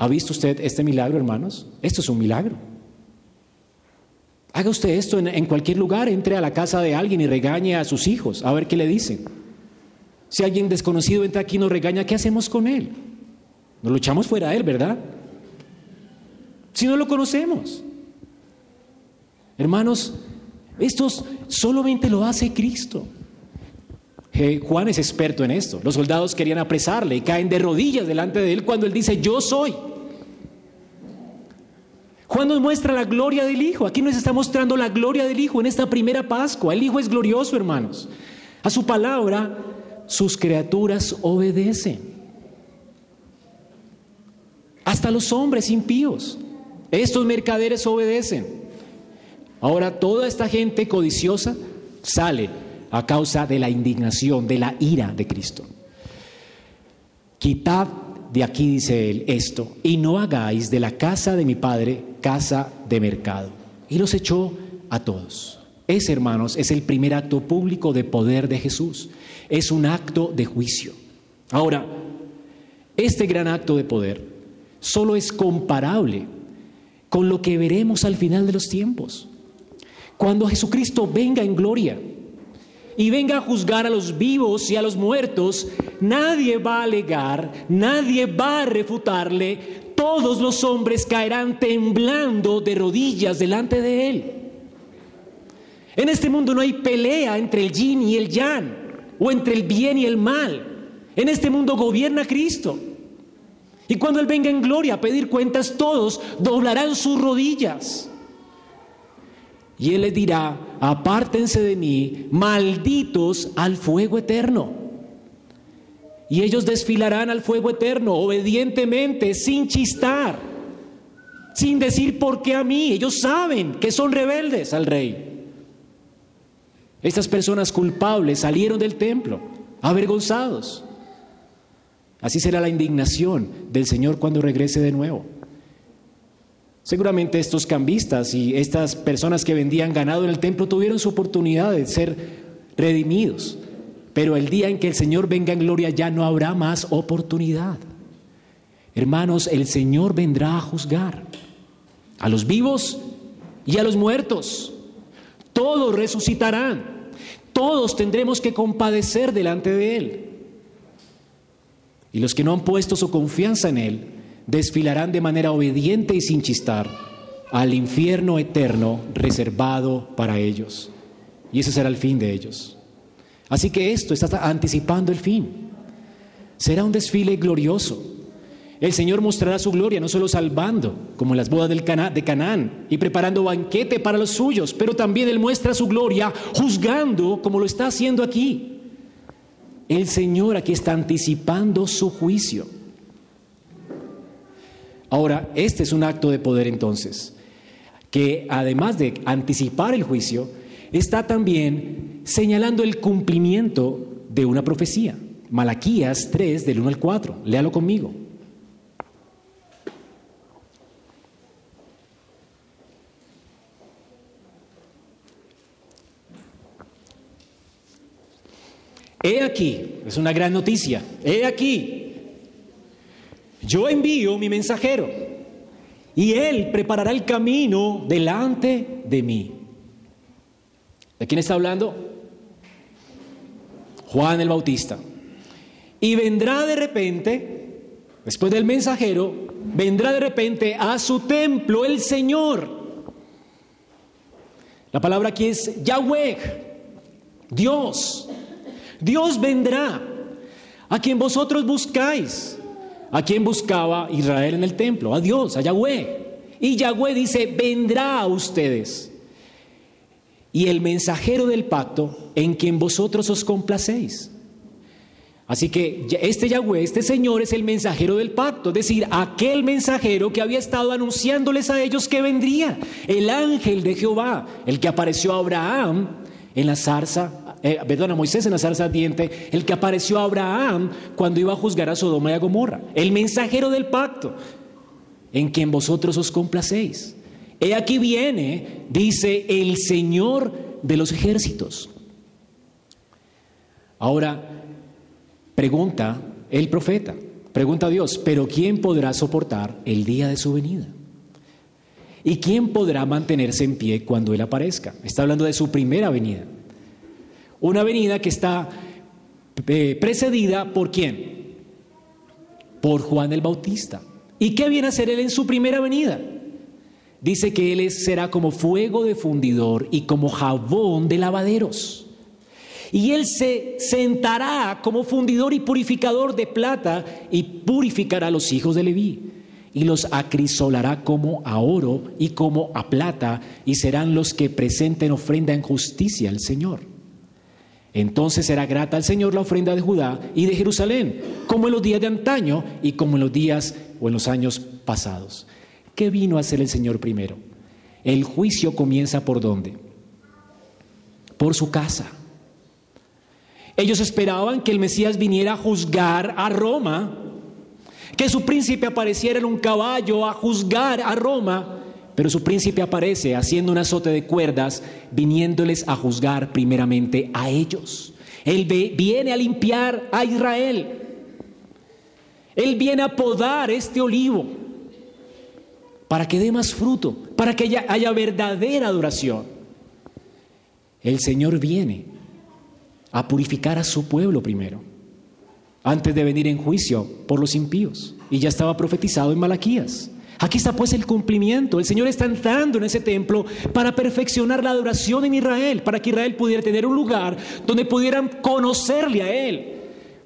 ¿Ha visto usted este milagro, hermanos? Esto es un milagro. Haga usted esto en, cualquier lugar, entre a la casa de alguien y regañe a sus hijos, a ver qué le dicen. Si alguien desconocido entra aquí y nos regaña, ¿qué hacemos con él? Nos lo echamos fuera a Él, ¿verdad? Si no lo conocemos. Hermanos, esto solamente lo hace Cristo. Juan es experto en esto. Los soldados querían apresarle y caen de rodillas delante de él cuando él dice, yo soy. Juan nos muestra la gloria del Hijo. Aquí nos está mostrando la gloria del Hijo en esta primera Pascua. El Hijo es glorioso, hermanos. A su palabra, sus criaturas obedecen hasta los hombres impíos. Estos mercaderes obedecen. Ahora toda esta gente codiciosa sale a causa de la indignación, de la ira de Cristo. Quitad de aquí, dice él, esto, y no hagáis de la casa de mi padre casa de mercado. Y los echó a todos. Ese, hermanos, es el primer acto público de poder de Jesús. Es un acto de juicio. Ahora, este gran acto de poder solo es comparable con lo que veremos al final de los tiempos. Cuando Jesucristo venga en gloria y venga a juzgar a los vivos y a los muertos, nadie va a alegar, nadie va a refutarle, todos los hombres caerán temblando de rodillas delante de Él. En este mundo no hay pelea entre el yin y el yang, o entre el bien y el mal. En este mundo gobierna Cristo. Y cuando Él venga en gloria a pedir cuentas, todos doblarán sus rodillas. Y él les dirá, apártense de mí, malditos al fuego eterno. Y ellos desfilarán al fuego eterno, obedientemente, sin chistar, sin decir por qué a mí. Ellos saben que son rebeldes al rey. Estas personas culpables salieron del templo, avergonzados. Así será la indignación del Señor cuando regrese de nuevo. Seguramente estos cambistas y estas personas que vendían ganado en el templo tuvieron su oportunidad de ser redimidos, pero el día en que el Señor venga en gloria ya no habrá más oportunidad. Hermanos, el Señor vendrá a juzgar a los vivos y a los muertos. Todos resucitarán, todos tendremos que compadecer delante de Él. Y los que no han puesto su confianza en Él, desfilarán de manera obediente y sin chistar al infierno eterno reservado para ellos. Y ese será el fin de ellos. Así que esto está anticipando el fin. Será un desfile glorioso. El Señor mostrará su gloria no solo salvando, como en las bodas del de Canaán, y preparando banquete para los suyos, pero también Él muestra su gloria juzgando como lo está haciendo aquí. El Señor aquí está anticipando su juicio. Ahora, este es un acto de poder entonces, que además de anticipar el juicio, está también señalando el cumplimiento de una profecía. Malaquías 3 del 1 al 4, léalo conmigo. He aquí, es una gran noticia, he aquí, yo envío mi mensajero y él preparará el camino delante de mí. ¿De quién está hablando? Juan el Bautista. Y vendrá de repente, después del mensajero, vendrá de repente a su templo el Señor. La palabra aquí es Yahweh, Dios. Dios vendrá a quien vosotros buscáis. ¿A quién buscaba Israel en el templo? A Dios, a Yahweh. Y Yahweh dice, vendrá a ustedes. Y el mensajero del pacto en quien vosotros os complacéis. Así que este Yahweh, este Señor es el mensajero del pacto, es decir, aquel mensajero que había estado anunciándoles a ellos que vendría, el ángel de Jehová, el que apareció a Abraham en la zarza eh, perdón, a Moisés en la zarza ardiente, el que apareció a Abraham cuando iba a juzgar a Sodoma y a Gomorra, el mensajero del pacto, en quien vosotros os complacéis. He aquí viene, dice el Señor de los ejércitos. Ahora, pregunta el profeta, pregunta a Dios, pero ¿quién podrá soportar el día de su venida? ¿Y quién podrá mantenerse en pie cuando Él aparezca? Está hablando de su primera venida. Una venida que está eh, precedida por quién? Por Juan el Bautista. ¿Y qué viene a hacer él en su primera venida? Dice que él será como fuego de fundidor y como jabón de lavaderos. Y él se sentará como fundidor y purificador de plata y purificará a los hijos de Leví. Y los acrisolará como a oro y como a plata, y serán los que presenten ofrenda en justicia al Señor. Entonces será grata al Señor la ofrenda de Judá y de Jerusalén, como en los días de antaño y como en los días o en los años pasados. ¿Qué vino a hacer el Señor primero? El juicio comienza por dónde? Por su casa. Ellos esperaban que el Mesías viniera a juzgar a Roma, que su príncipe apareciera en un caballo a juzgar a Roma, pero su príncipe aparece haciendo un azote de cuerdas, viniéndoles a juzgar primeramente a ellos. Él viene a limpiar a Israel. Él viene a podar este olivo para que dé más fruto, para que haya, verdadera adoración. El Señor viene a purificar a su pueblo primero, antes de venir en juicio por los impíos. Y ya estaba profetizado en Malaquías. Aquí está pues el cumplimiento. El Señor está entrando en ese templo para perfeccionar la adoración en Israel, para que Israel pudiera tener un lugar donde pudieran conocerle a Él,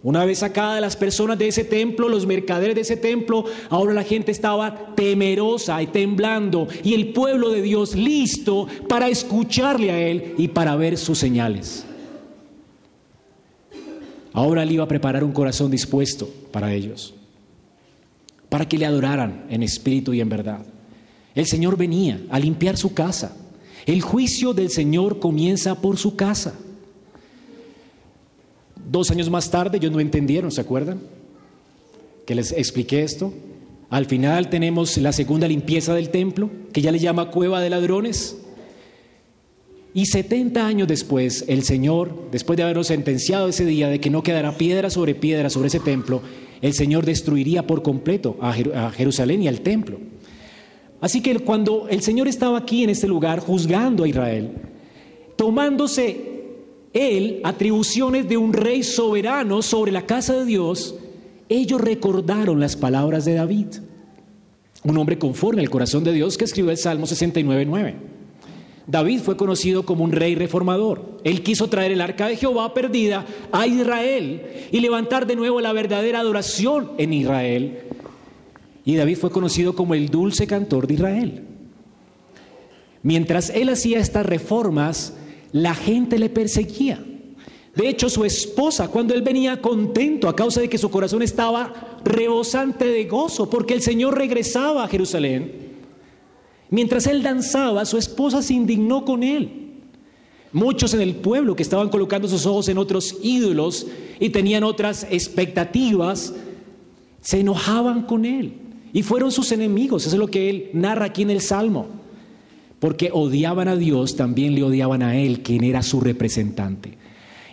Una vez sacadas las personas de ese templo, los mercaderes de ese templo, ahora la gente estaba temerosa y temblando y el pueblo de Dios listo para escucharle a Él y para ver sus señales. Ahora Él iba a preparar un corazón dispuesto para ellos, para que le adoraran en espíritu y en verdad. El Señor venía a limpiar su casa. El juicio del Señor comienza por su casa. Dos años más tarde, ellos no entendieron, ¿se acuerdan? Que les expliqué esto. Al final tenemos la segunda limpieza del templo, que ya le llama cueva de ladrones. Y 70 años después, el Señor, después de habernos sentenciado ese día de que no quedará piedra sobre piedra sobre ese templo, el Señor destruiría por completo a Jerusalén y al templo. Así que cuando el Señor estaba aquí en este lugar juzgando a Israel, tomándose él atribuciones de un rey soberano sobre la casa de Dios, ellos recordaron las palabras de David, un hombre conforme al corazón de Dios que escribió el Salmo 69.9. David fue conocido como un rey reformador. Él quiso traer el arca de Jehová perdida a Israel y levantar de nuevo la verdadera adoración en Israel. Y David fue conocido como el dulce cantor de Israel. Mientras él hacía estas reformas, la gente le perseguía. De hecho, su esposa, cuando él venía contento a causa de que su corazón estaba rebosante de gozo, porque el Señor regresaba a Jerusalén, mientras él danzaba, su esposa se indignó con él. Muchos en el pueblo que estaban colocando sus ojos en otros ídolos y tenían otras expectativas, se enojaban con él y fueron sus enemigos. Eso es lo que él narra aquí en el Salmo porque odiaban a Dios, también le odiaban a Él, quien era su representante.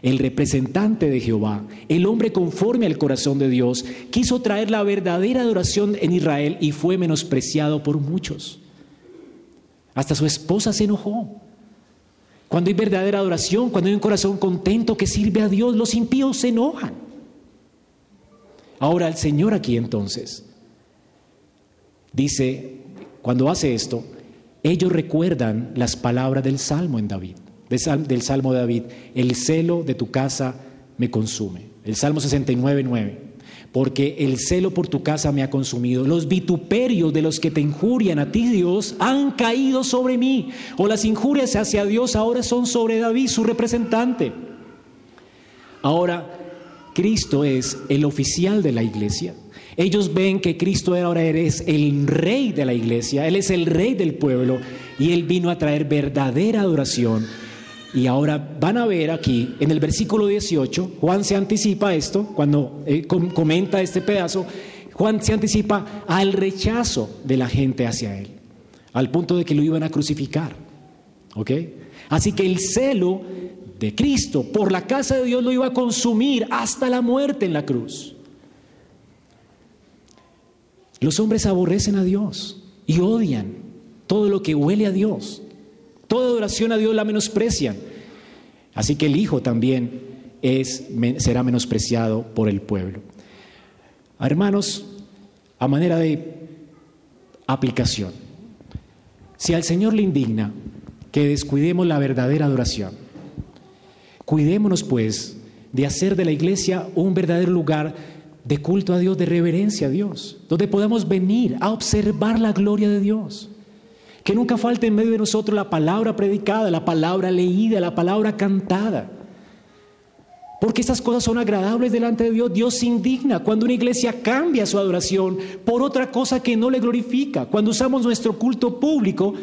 El representante de Jehová, el hombre conforme al corazón de Dios, quiso traer la verdadera adoración en Israel y fue menospreciado por muchos. Hasta su esposa se enojó. Cuando hay verdadera adoración, cuando hay un corazón contento que sirve a Dios, los impíos se enojan. Ahora el Señor aquí entonces dice, cuando hace esto, ellos recuerdan las palabras del Salmo en David, del Salmo de David, el celo de tu casa me consume. El Salmo 69, 9. Porque el celo por tu casa me ha consumido. Los vituperios de los que te injurian a ti, Dios, han caído sobre mí. O las injurias hacia Dios ahora son sobre David, su representante. Ahora, Cristo es el oficial de la iglesia. Ellos ven que Cristo ahora es el rey de la iglesia, Él es el rey del pueblo y Él vino a traer verdadera adoración. Y ahora van a ver aquí en el versículo 18, Juan se anticipa esto, cuando eh, comenta este pedazo, Juan se anticipa al rechazo de la gente hacia Él, al punto de que lo iban a crucificar. ¿Ok? Así que el celo de Cristo por la casa de Dios lo iba a consumir hasta la muerte en la cruz. Los hombres aborrecen a Dios y odian todo lo que huele a Dios. Toda adoración a Dios la menosprecian. Así que el Hijo también es, será menospreciado por el pueblo. Hermanos, a manera de aplicación, si al Señor le indigna que descuidemos la verdadera adoración, cuidémonos pues de hacer de la iglesia un verdadero lugar de culto a Dios, de reverencia a Dios, donde podamos venir a observar la gloria de Dios. Que nunca falte en medio de nosotros la palabra predicada, la palabra leída, la palabra cantada. Porque estas cosas son agradables delante de Dios. Dios se indigna cuando una iglesia cambia su adoración por otra cosa que no le glorifica. Cuando usamos nuestro culto público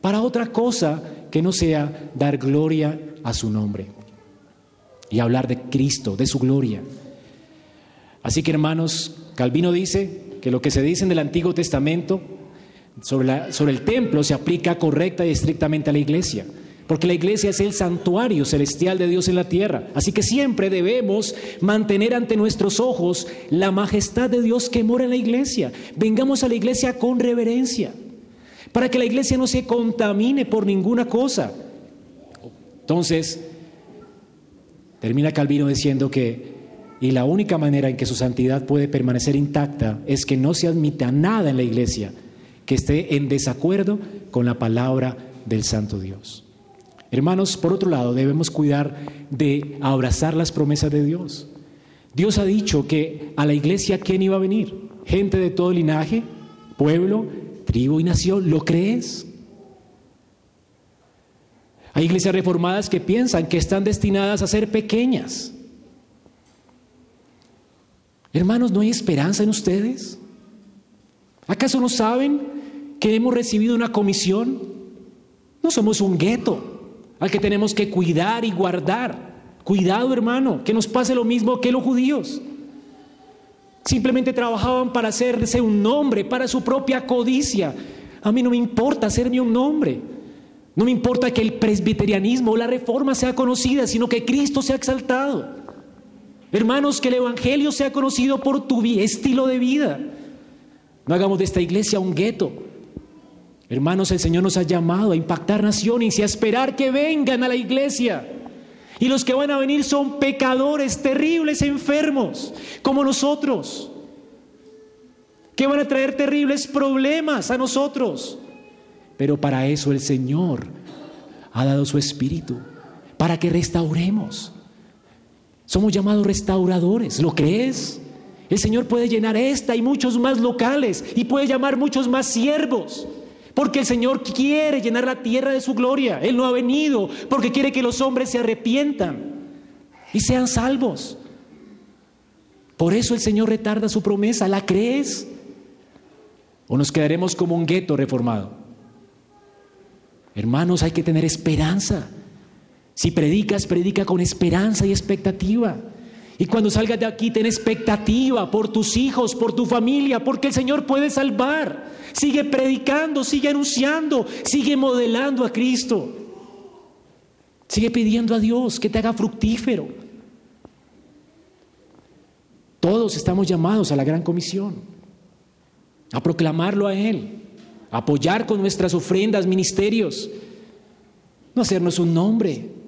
para otra cosa que no sea dar gloria a su nombre y hablar de Cristo, de su gloria. Así que hermanos, Calvino dice que lo que se dice en el Antiguo Testamento sobre, sobre el templo se aplica correcta y estrictamente a la iglesia. Porque la iglesia es el santuario celestial de Dios en la tierra. Así que siempre debemos mantener ante nuestros ojos la majestad de Dios que mora en la iglesia. Vengamos a la iglesia con reverencia. Para que la iglesia no se contamine por ninguna cosa. Entonces, termina Calvino diciendo que y la única manera en que su santidad puede permanecer intacta es que no se admita nada en la iglesia que esté en desacuerdo con la palabra del Santo Dios. Hermanos, por otro lado, debemos cuidar de abrazar las promesas de Dios. Dios ha dicho que a la iglesia quién iba a venir? Gente de todo linaje, pueblo, tribu y nación. ¿Lo crees? Hay iglesias reformadas que piensan que están destinadas a ser pequeñas. Hermanos, ¿no hay esperanza en ustedes? ¿Acaso no saben que hemos recibido una comisión? No somos un gueto al que tenemos que cuidar y guardar. Cuidado, hermano, que nos pase lo mismo que los judíos. Simplemente trabajaban para hacerse un nombre, para su propia codicia. A mí no me importa hacerme un nombre. No me importa que el presbiterianismo o la reforma sea conocida, sino que Cristo sea exaltado. Hermanos, que el Evangelio sea conocido por tu estilo de vida. No hagamos de esta iglesia un gueto. Hermanos, el Señor nos ha llamado a impactar naciones y a esperar que vengan a la iglesia. Y los que van a venir son pecadores, terribles, enfermos, como nosotros, que van a traer terribles problemas a nosotros. Pero para eso el Señor ha dado su espíritu, para que restauremos. Somos llamados restauradores, ¿lo crees? El Señor puede llenar esta y muchos más locales y puede llamar muchos más siervos. Porque el Señor quiere llenar la tierra de su gloria. Él no ha venido porque quiere que los hombres se arrepientan y sean salvos. Por eso el Señor retarda su promesa. ¿La crees? ¿O nos quedaremos como un gueto reformado? Hermanos, hay que tener esperanza. Si predicas, predica con esperanza y expectativa. Y cuando salgas de aquí, ten expectativa por tus hijos, por tu familia, porque el Señor puede salvar. Sigue predicando, sigue anunciando, sigue modelando a Cristo. Sigue pidiendo a Dios que te haga fructífero. Todos estamos llamados a la gran comisión, a proclamarlo a Él apoyar con nuestras ofrendas, ministerios, no hacernos un nombre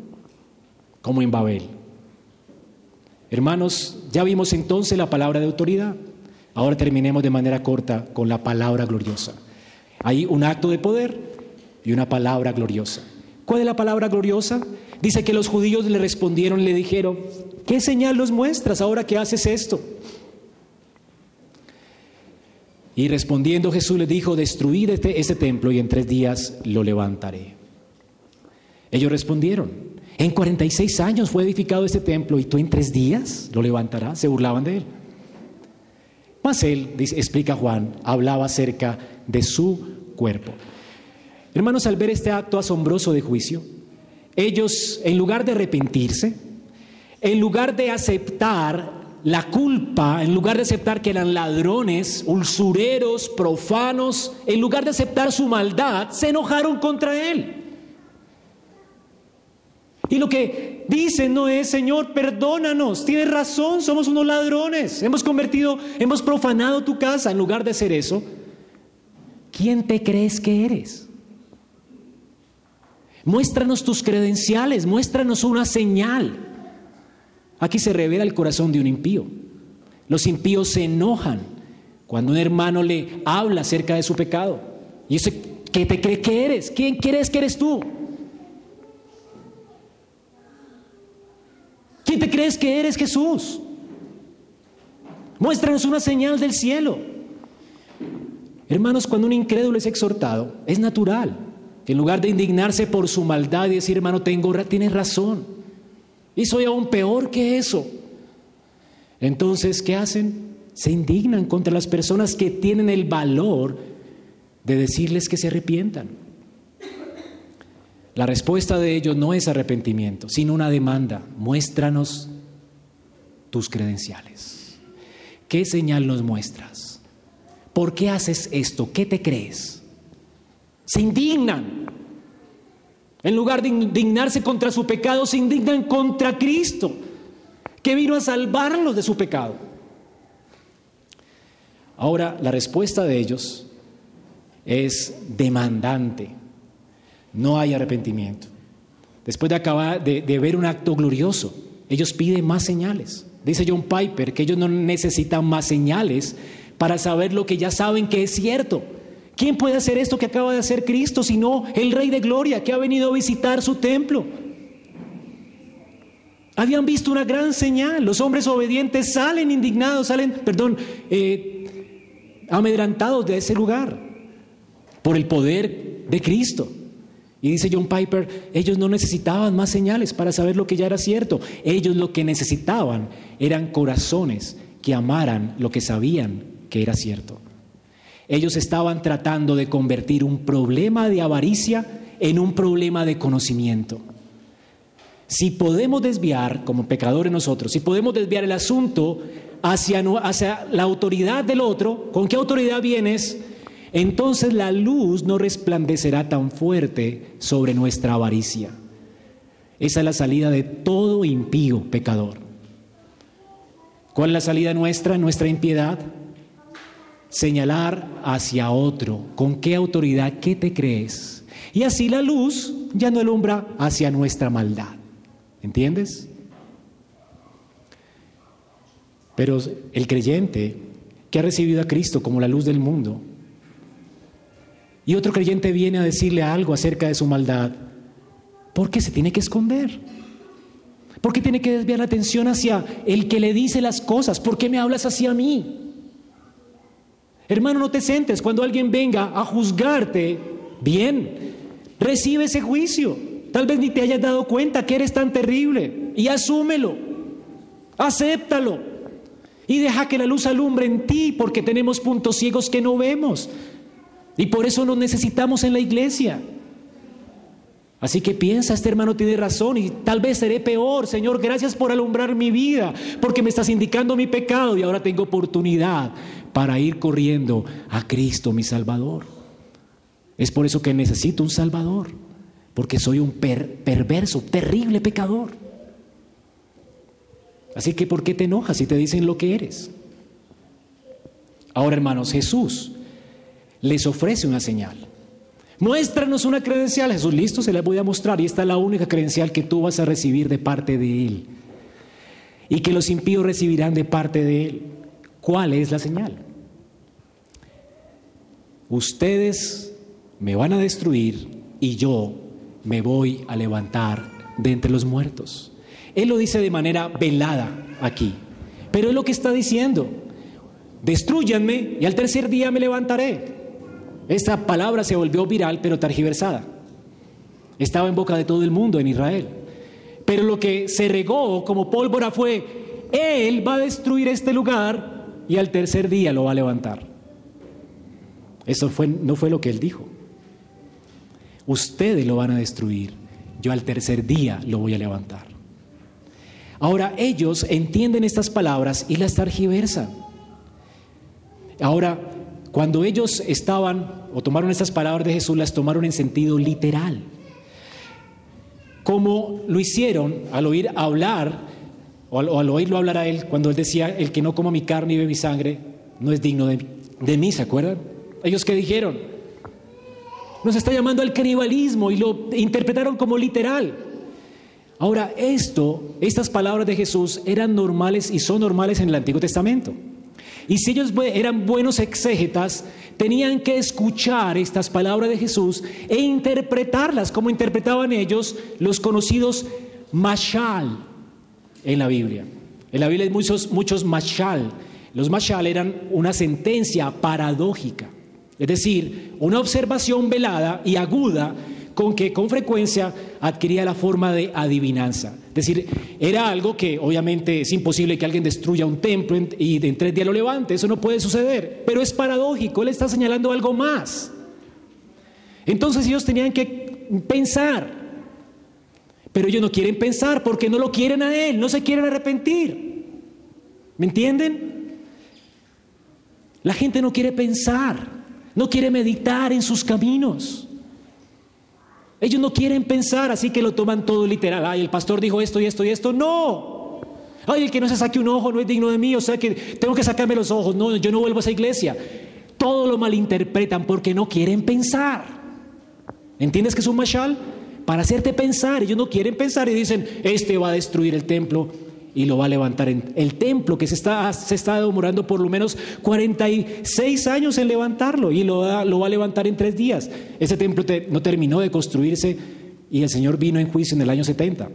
como en Babel. Hermanos, ya vimos entonces la palabra de autoridad. Ahora terminemos de manera corta con la palabra gloriosa. Hay un acto de poder y una palabra gloriosa. ¿Cuál es la palabra gloriosa? Dice que los judíos le respondieron le dijeron, ¿qué señal nos muestras ahora que haces esto? Y respondiendo Jesús les dijo, destruid este, este, templo y en tres días lo levantaré. Ellos respondieron, en 46 años fue edificado este templo y tú en tres días lo levantarás. Se burlaban de él. Mas él, explica Juan, hablaba acerca de su cuerpo. Hermanos, al ver este acto asombroso de juicio, ellos, en lugar de arrepentirse, en lugar de aceptar la culpa, en lugar de aceptar que eran ladrones, usureros, profanos, en lugar de aceptar su maldad, se enojaron contra él. Y lo que dicen no es, Señor, perdónanos, tienes razón, somos unos ladrones, hemos convertido, hemos profanado tu casa. En lugar de hacer eso, ¿quién te crees que eres? Muéstranos tus credenciales, muéstranos una señal. Aquí se revela el corazón de un impío. Los impíos se enojan cuando un hermano le habla acerca de su pecado. Y eso, ¿qué te crees que eres? ¿Quién crees que eres tú? ¿Quién te crees que eres Jesús? Muéstranos una señal del cielo. Hermanos, cuando un incrédulo es exhortado, es natural que en lugar de indignarse por su maldad y decir, hermano, tengo, tienes razón, y soy aún peor que eso. Entonces, ¿qué hacen? Se indignan contra las personas que tienen el valor de decirles que se arrepientan. La respuesta de ellos no es arrepentimiento, sino una demanda. Muéstranos tus credenciales. ¿Qué señal nos muestras? ¿Por qué haces esto? ¿Qué te crees? Se indignan. En lugar de indignarse contra su pecado, se indignan contra Cristo, que vino a salvarlos de su pecado. Ahora, la respuesta de ellos es demandante. No hay arrepentimiento. Después de acabar de, ver un acto glorioso, ellos piden más señales. Dice John Piper que ellos no necesitan más señales para saber lo que ya saben que es cierto. ¿Quién puede hacer esto que acaba de hacer Cristo sino el Rey de Gloria que ha venido a visitar su templo? Habían visto una gran señal. Los hombres obedientes salen indignados, salen, perdón, eh, amedrantados de ese lugar por el poder de Cristo. Y dice John Piper, ellos no necesitaban más señales para saber lo que ya era cierto. Ellos lo que necesitaban eran corazones que amaran lo que sabían que era cierto. Ellos estaban tratando de convertir un problema de avaricia en un problema de conocimiento. Si podemos desviar, como pecadores nosotros, si podemos desviar el asunto hacia, hacia la autoridad del otro, ¿con qué autoridad vienes? Entonces la luz no resplandecerá tan fuerte sobre nuestra avaricia. Esa es la salida de todo impío pecador. ¿Cuál es la salida nuestra, nuestra impiedad? Señalar hacia otro. ¿Con qué autoridad? ¿Qué te crees? Y así la luz ya no alumbra hacia nuestra maldad. ¿Entiendes? Pero el creyente que ha recibido a Cristo como la luz del mundo, y otro creyente viene a decirle algo acerca de su maldad, ¿por qué se tiene que esconder? ¿Por qué tiene que desviar la atención hacia el que le dice las cosas? ¿Por qué me hablas hacia mí? Hermano, no te sientes cuando alguien venga a juzgarte. Bien, recibe ese juicio. Tal vez ni te hayas dado cuenta que eres tan terrible y asúmelo. Acéptalo. Y deja que la luz alumbre en ti porque tenemos puntos ciegos que no vemos. Y por eso nos necesitamos en la iglesia. Así que piensa, este hermano tiene razón y tal vez seré peor. Señor, gracias por alumbrar mi vida, porque me estás indicando mi pecado y ahora tengo oportunidad para ir corriendo a Cristo, mi Salvador. Es por eso que necesito un Salvador, porque soy un perverso, terrible pecador. Así que, ¿por qué te enojas si te dicen lo que eres? Ahora, hermanos, Jesús les ofrece una señal. Muéstranos una credencial. Jesús, listo, se la voy a mostrar. Y esta es la única credencial que tú vas a recibir de parte de Él. Y que los impíos recibirán de parte de Él. ¿Cuál es la señal? Ustedes me van a destruir y yo me voy a levantar de entre los muertos. Él lo dice de manera velada aquí. Pero es lo que está diciendo. Destruyanme y al tercer día me levantaré. Esta palabra se volvió viral pero targiversada. Estaba en boca de todo el mundo en Israel. Pero lo que se regó como pólvora fue, Él va a destruir este lugar y al tercer día lo va a levantar. Eso no fue lo que Él dijo. Ustedes lo van a destruir, yo al tercer día lo voy a levantar. Ahora ellos entienden estas palabras y las targiversan. Ahora, cuando ellos estaban o tomaron estas palabras de Jesús, las tomaron en sentido literal. Como lo hicieron al oír hablar, o al, oírlo hablar a él, cuando él decía, el que no coma mi carne y bebe mi sangre, no es digno de, mí, ¿se acuerdan? Ellos que dijeron, nos está llamando al canibalismo y lo interpretaron como literal. Ahora, esto, estas palabras de Jesús eran normales y son normales en el Antiguo Testamento. Y si ellos eran buenos exégetas, tenían que escuchar estas palabras de Jesús e interpretarlas como interpretaban ellos los conocidos mashal en la Biblia. En la Biblia hay muchos, muchos mashal. Los mashal eran una sentencia paradójica, es decir, una observación velada y aguda con que con frecuencia adquiría la forma de adivinanza. Es decir, era algo que obviamente es imposible que alguien destruya un templo y en tres días lo levante, eso no puede suceder, pero es paradójico, él está señalando algo más. Entonces ellos tenían que pensar, pero ellos no quieren pensar porque no lo quieren a él, no se quieren arrepentir. ¿Me entienden? La gente no quiere pensar, no quiere meditar en sus caminos. Ellos no quieren pensar, así que lo toman todo literal. Ay, el pastor dijo esto y esto y esto. No. Ay, el que no se saque un ojo no es digno de mí, o sea que tengo que sacarme los ojos. No, yo no vuelvo a esa iglesia. Todo lo malinterpretan porque no quieren pensar. ¿Entiendes que es un mashal? Para hacerte pensar. Ellos no quieren pensar y dicen, este va a destruir el templo y lo va a levantar en el templo que se está, se está demorando por lo menos 46 años en levantarlo y lo, va, lo va a levantar en tres días. Ese templo no terminó de construirse y el Señor vino en juicio en el año 70.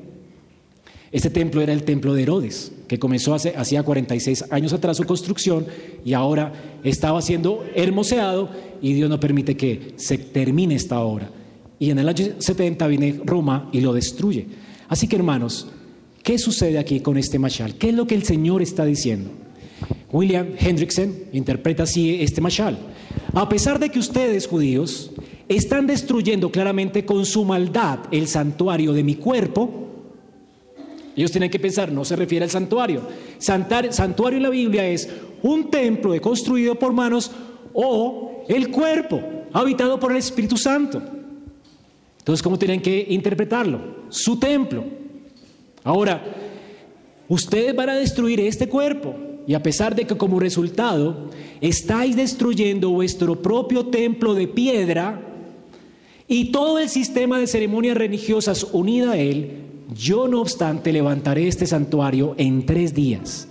Este templo era el templo de Herodes, que comenzó hace, hacía 46 años atrás su construcción y ahora estaba siendo hermoseado y Dios no permite que se termine esta obra. Y en el año 70 viene Roma y lo destruye. Así que hermanos, ¿qué sucede aquí con este mashal? ¿Qué es lo que el Señor está diciendo? William Hendrickson interpreta así este mashal. A pesar de que ustedes, judíos, están destruyendo claramente con su maldad el santuario de mi cuerpo, ellos tienen que pensar, no se refiere al santuario. santuario en la Biblia es un templo construido por manos o el cuerpo habitado por el Espíritu Santo. Entonces, ¿cómo tienen que interpretarlo? Su templo. Ahora, ustedes van a destruir este cuerpo y a pesar de que como resultado estáis destruyendo vuestro propio templo de piedra y todo el sistema de ceremonias religiosas unida a él, yo no obstante levantaré este santuario en tres días.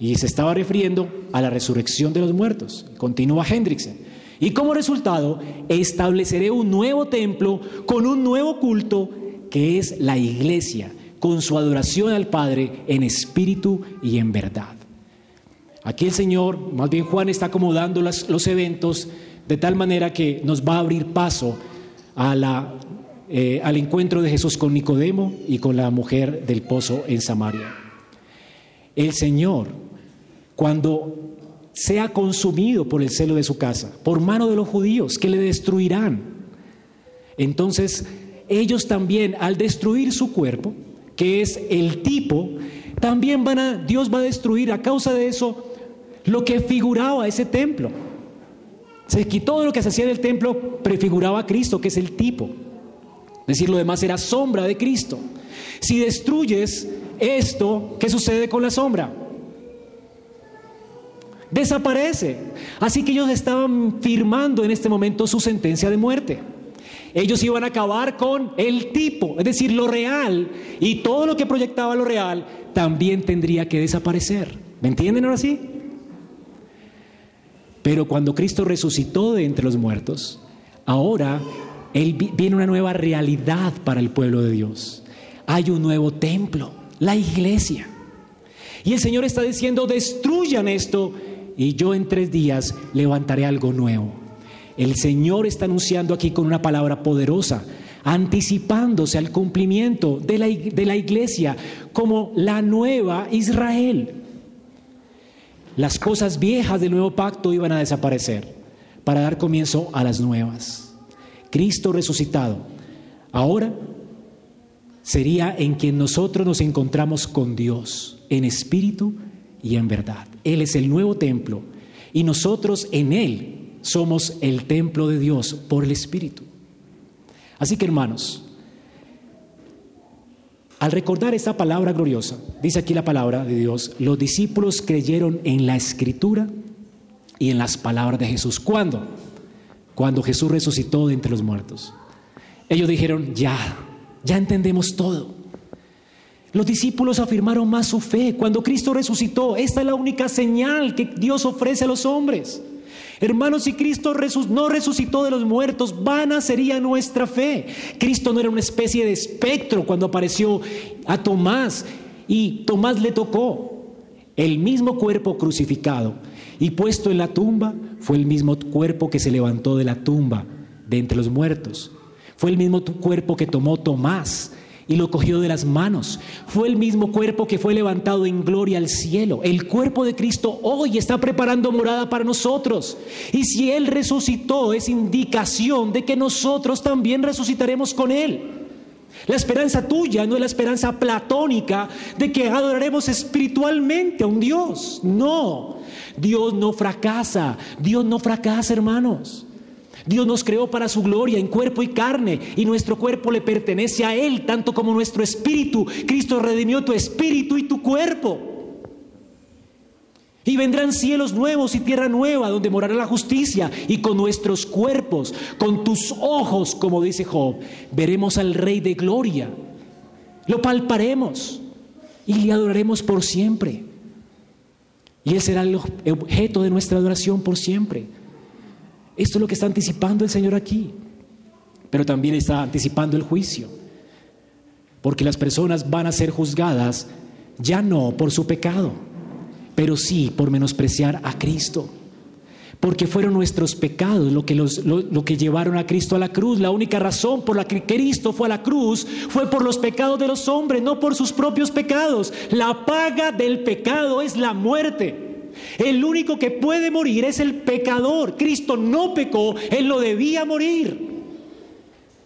Y se estaba refiriendo a la resurrección de los muertos. Continúa Hendrickson. Y como resultado, estableceré un nuevo templo con un nuevo culto que es la iglesia, con su adoración al Padre en espíritu y en verdad. Aquí el Señor, más bien Juan, está acomodando los eventos de tal manera que nos va a abrir paso a la eh, al encuentro de Jesús con Nicodemo y con la mujer del pozo en Samaria. El Señor, cuando sea consumido por el celo de su casa, por mano de los judíos que le destruirán, entonces ellos también al destruir su cuerpo, que es el tipo, también van a, Dios va a destruir a causa de eso lo que figuraba ese templo. Se quitó lo que se hacía del templo, prefiguraba a Cristo, que es el tipo. Es decir, lo demás era sombra de Cristo. Si destruyes esto, ¿qué sucede con la sombra? Desaparece. Así que ellos estaban firmando en este momento su sentencia de muerte. Ellos iban a acabar con el tipo, es decir, lo real, y todo lo que proyectaba lo real también tendría que desaparecer. ¿Me entienden ahora sí? Pero cuando Cristo resucitó de entre los muertos, ahora él, viene una nueva realidad para el pueblo de Dios. Hay un nuevo templo, la iglesia. Y el Señor está diciendo, destruyan esto y yo en tres días levantaré algo nuevo. El Señor está anunciando aquí con una palabra poderosa, anticipándose al cumplimiento de la, de la iglesia como la nueva Israel. Las cosas viejas del nuevo pacto iban a desaparecer para dar comienzo a las nuevas. Cristo resucitado, ahora sería en quien nosotros nos encontramos con Dios, en espíritu y en verdad. Él es el nuevo templo y nosotros en Él somos el templo de Dios por el Espíritu. Así que hermanos, al recordar esta palabra gloriosa, dice aquí la palabra de Dios, los discípulos creyeron en la escritura y en las palabras de Jesús. ¿Cuándo? cuando Jesús resucitó de entre los muertos. Ellos dijeron, ya, ya entendemos todo. Los discípulos afirmaron más su fe cuando Cristo resucitó. Esta es la única señal que Dios ofrece a los hombres. Hermanos, si Cristo no resucitó de los muertos, vana sería nuestra fe. Cristo no era una especie de espectro cuando apareció a Tomás y Tomás le tocó el mismo cuerpo crucificado y puesto en la tumba fue el mismo cuerpo que se levantó de la tumba de entre los muertos. Fue el mismo cuerpo que tomó Tomás y lo cogió de las manos. Fue el mismo cuerpo que fue levantado en gloria al cielo. El cuerpo de Cristo hoy está preparando morada para nosotros. Y si Él resucitó es indicación de que nosotros también resucitaremos con Él. La esperanza tuya no es la esperanza platónica de que adoraremos espiritualmente a un Dios. No, Dios no fracasa. Dios no fracasa, hermanos. Dios nos creó para su gloria en cuerpo y carne y nuestro cuerpo le pertenece a Él tanto como nuestro espíritu. Cristo redimió tu espíritu y tu cuerpo. Y vendrán cielos nuevos y tierra nueva donde morará la justicia. Y con nuestros cuerpos, con tus ojos, como dice Job, veremos al Rey de Gloria. Lo palparemos y le adoraremos por siempre. Y Él será el objeto de nuestra adoración por siempre. Esto es lo que está anticipando el Señor aquí. Pero también está anticipando el juicio. porque las personas van a ser juzgadas ya no por su pecado, pero sí por menospreciar a Cristo. Porque fueron nuestros pecados lo que, los, lo, que llevaron a Cristo a la cruz. La única razón por la que Cristo fue a la cruz fue por los pecados de los hombres, no por sus propios pecados. La paga del pecado es la muerte. El único que puede morir es el pecador. Cristo no pecó, Él lo debía morir.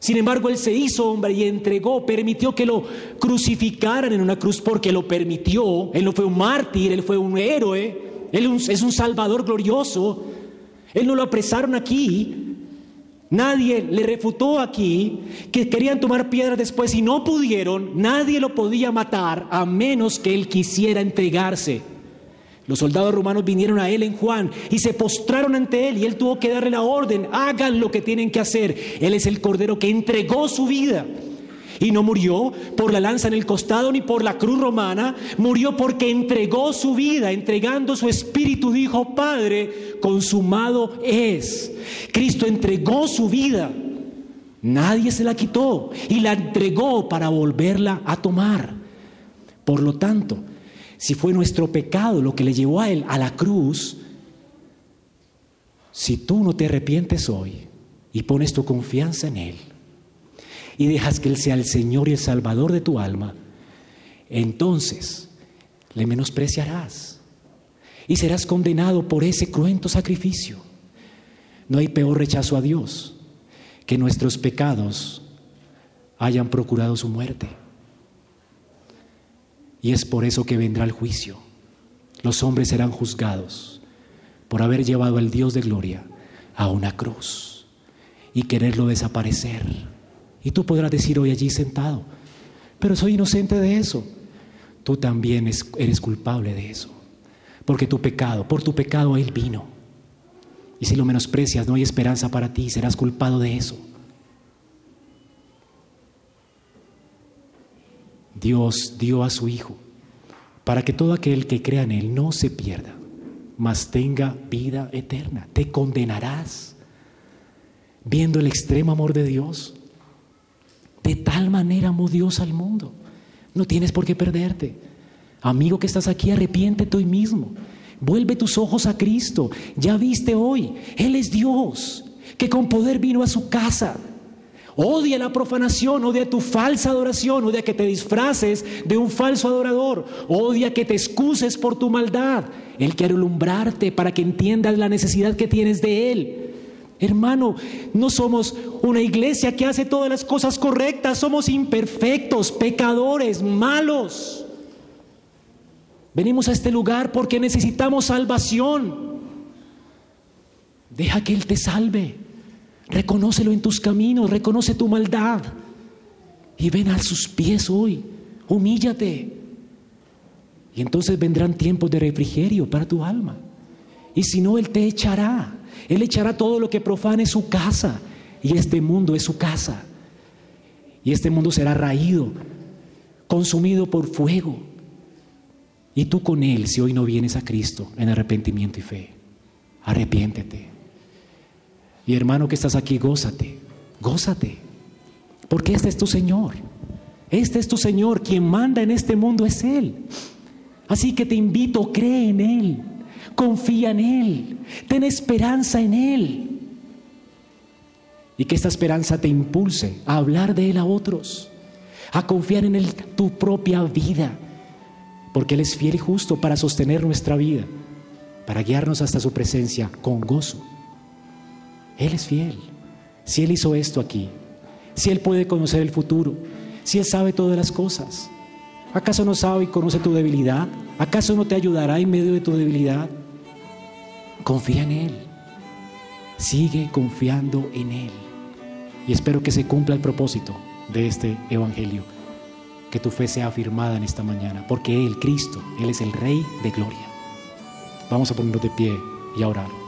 Sin embargo, Él se hizo hombre y entregó, permitió que lo crucificaran en una cruz porque lo permitió. Él no fue un mártir, Él fue un héroe, Él es un salvador glorioso. Él no lo apresaron aquí. Nadie le refutó aquí que querían tomar piedras después y no pudieron. Nadie lo podía matar a menos que Él quisiera entregarse. Los soldados romanos vinieron a él en Juan y se postraron ante él y él tuvo que darle la orden, hagan lo que tienen que hacer. Él es el cordero que entregó su vida y no murió por la lanza en el costado ni por la cruz romana, murió porque entregó su vida, entregando su espíritu, dijo, Padre, consumado es. Cristo entregó su vida, nadie se la quitó y la entregó para volverla a tomar. Por lo tanto, si fue nuestro pecado lo que le llevó a Él a la cruz, si tú no te arrepientes hoy y pones tu confianza en Él y dejas que Él sea el Señor y el Salvador de tu alma, entonces le menospreciarás y serás condenado por ese cruento sacrificio. No hay peor rechazo a Dios que nuestros pecados hayan procurado su muerte. Y es por eso que vendrá el juicio. Los hombres serán juzgados por haber llevado al Dios de gloria a una cruz y quererlo desaparecer. Y tú podrás decir hoy allí sentado, pero soy inocente de eso. Tú también eres culpable de eso. Porque tu pecado, por tu pecado Él vino. Y si lo menosprecias, no hay esperanza para ti, serás culpado de eso. Dios dio a su Hijo para que todo aquel que crea en Él no se pierda, mas tenga vida eterna. Te condenarás viendo el extremo amor de Dios. De tal manera amó Dios al mundo. No tienes por qué perderte. Amigo que estás aquí, arrepiéntete hoy mismo. Vuelve tus ojos a Cristo. Ya viste hoy, Él es Dios, que con poder vino a su casa Odia la profanación, odia tu falsa adoración, odia que te disfraces de un falso adorador, odia que te excuses por tu maldad. Él quiere alumbrarte para que entiendas la necesidad que tienes de Él. Hermano, no somos una iglesia que hace todas las cosas correctas, somos imperfectos, pecadores, malos. Venimos a este lugar porque necesitamos salvación. Deja que Él te salve. Reconócelo en tus caminos, reconoce tu maldad. Y ven a sus pies hoy, humíllate. Y entonces vendrán tiempos de refrigerio para tu alma. Y si no, Él te echará. Él echará todo lo que profane su casa. Y este mundo es su casa. Y este mundo será raído, consumido por fuego. Y tú con Él, si hoy no vienes a Cristo en arrepentimiento y fe, arrepiéntete. Y hermano que estás aquí, gózate, gózate, porque este es tu Señor. Este es tu Señor, quien manda en este mundo es Él. Así que te invito, cree en Él, confía en Él, ten esperanza en Él. Y que esta esperanza te impulse a hablar de Él a otros, a confiar en Él tu propia vida, porque Él es fiel y justo para sostener nuestra vida, para guiarnos hasta su presencia con gozo. Él es fiel. Si Él hizo esto aquí, si Él puede conocer el futuro, si Él sabe todas las cosas, ¿acaso no sabe y conoce tu debilidad? ¿Acaso no te ayudará en medio de tu debilidad? Confía en Él. Sigue confiando en Él. Y espero que se cumpla el propósito de este Evangelio. Que tu fe sea afirmada en esta mañana. Porque Él, Cristo, Él es el Rey de Gloria. Vamos a ponernos de pie y a orar.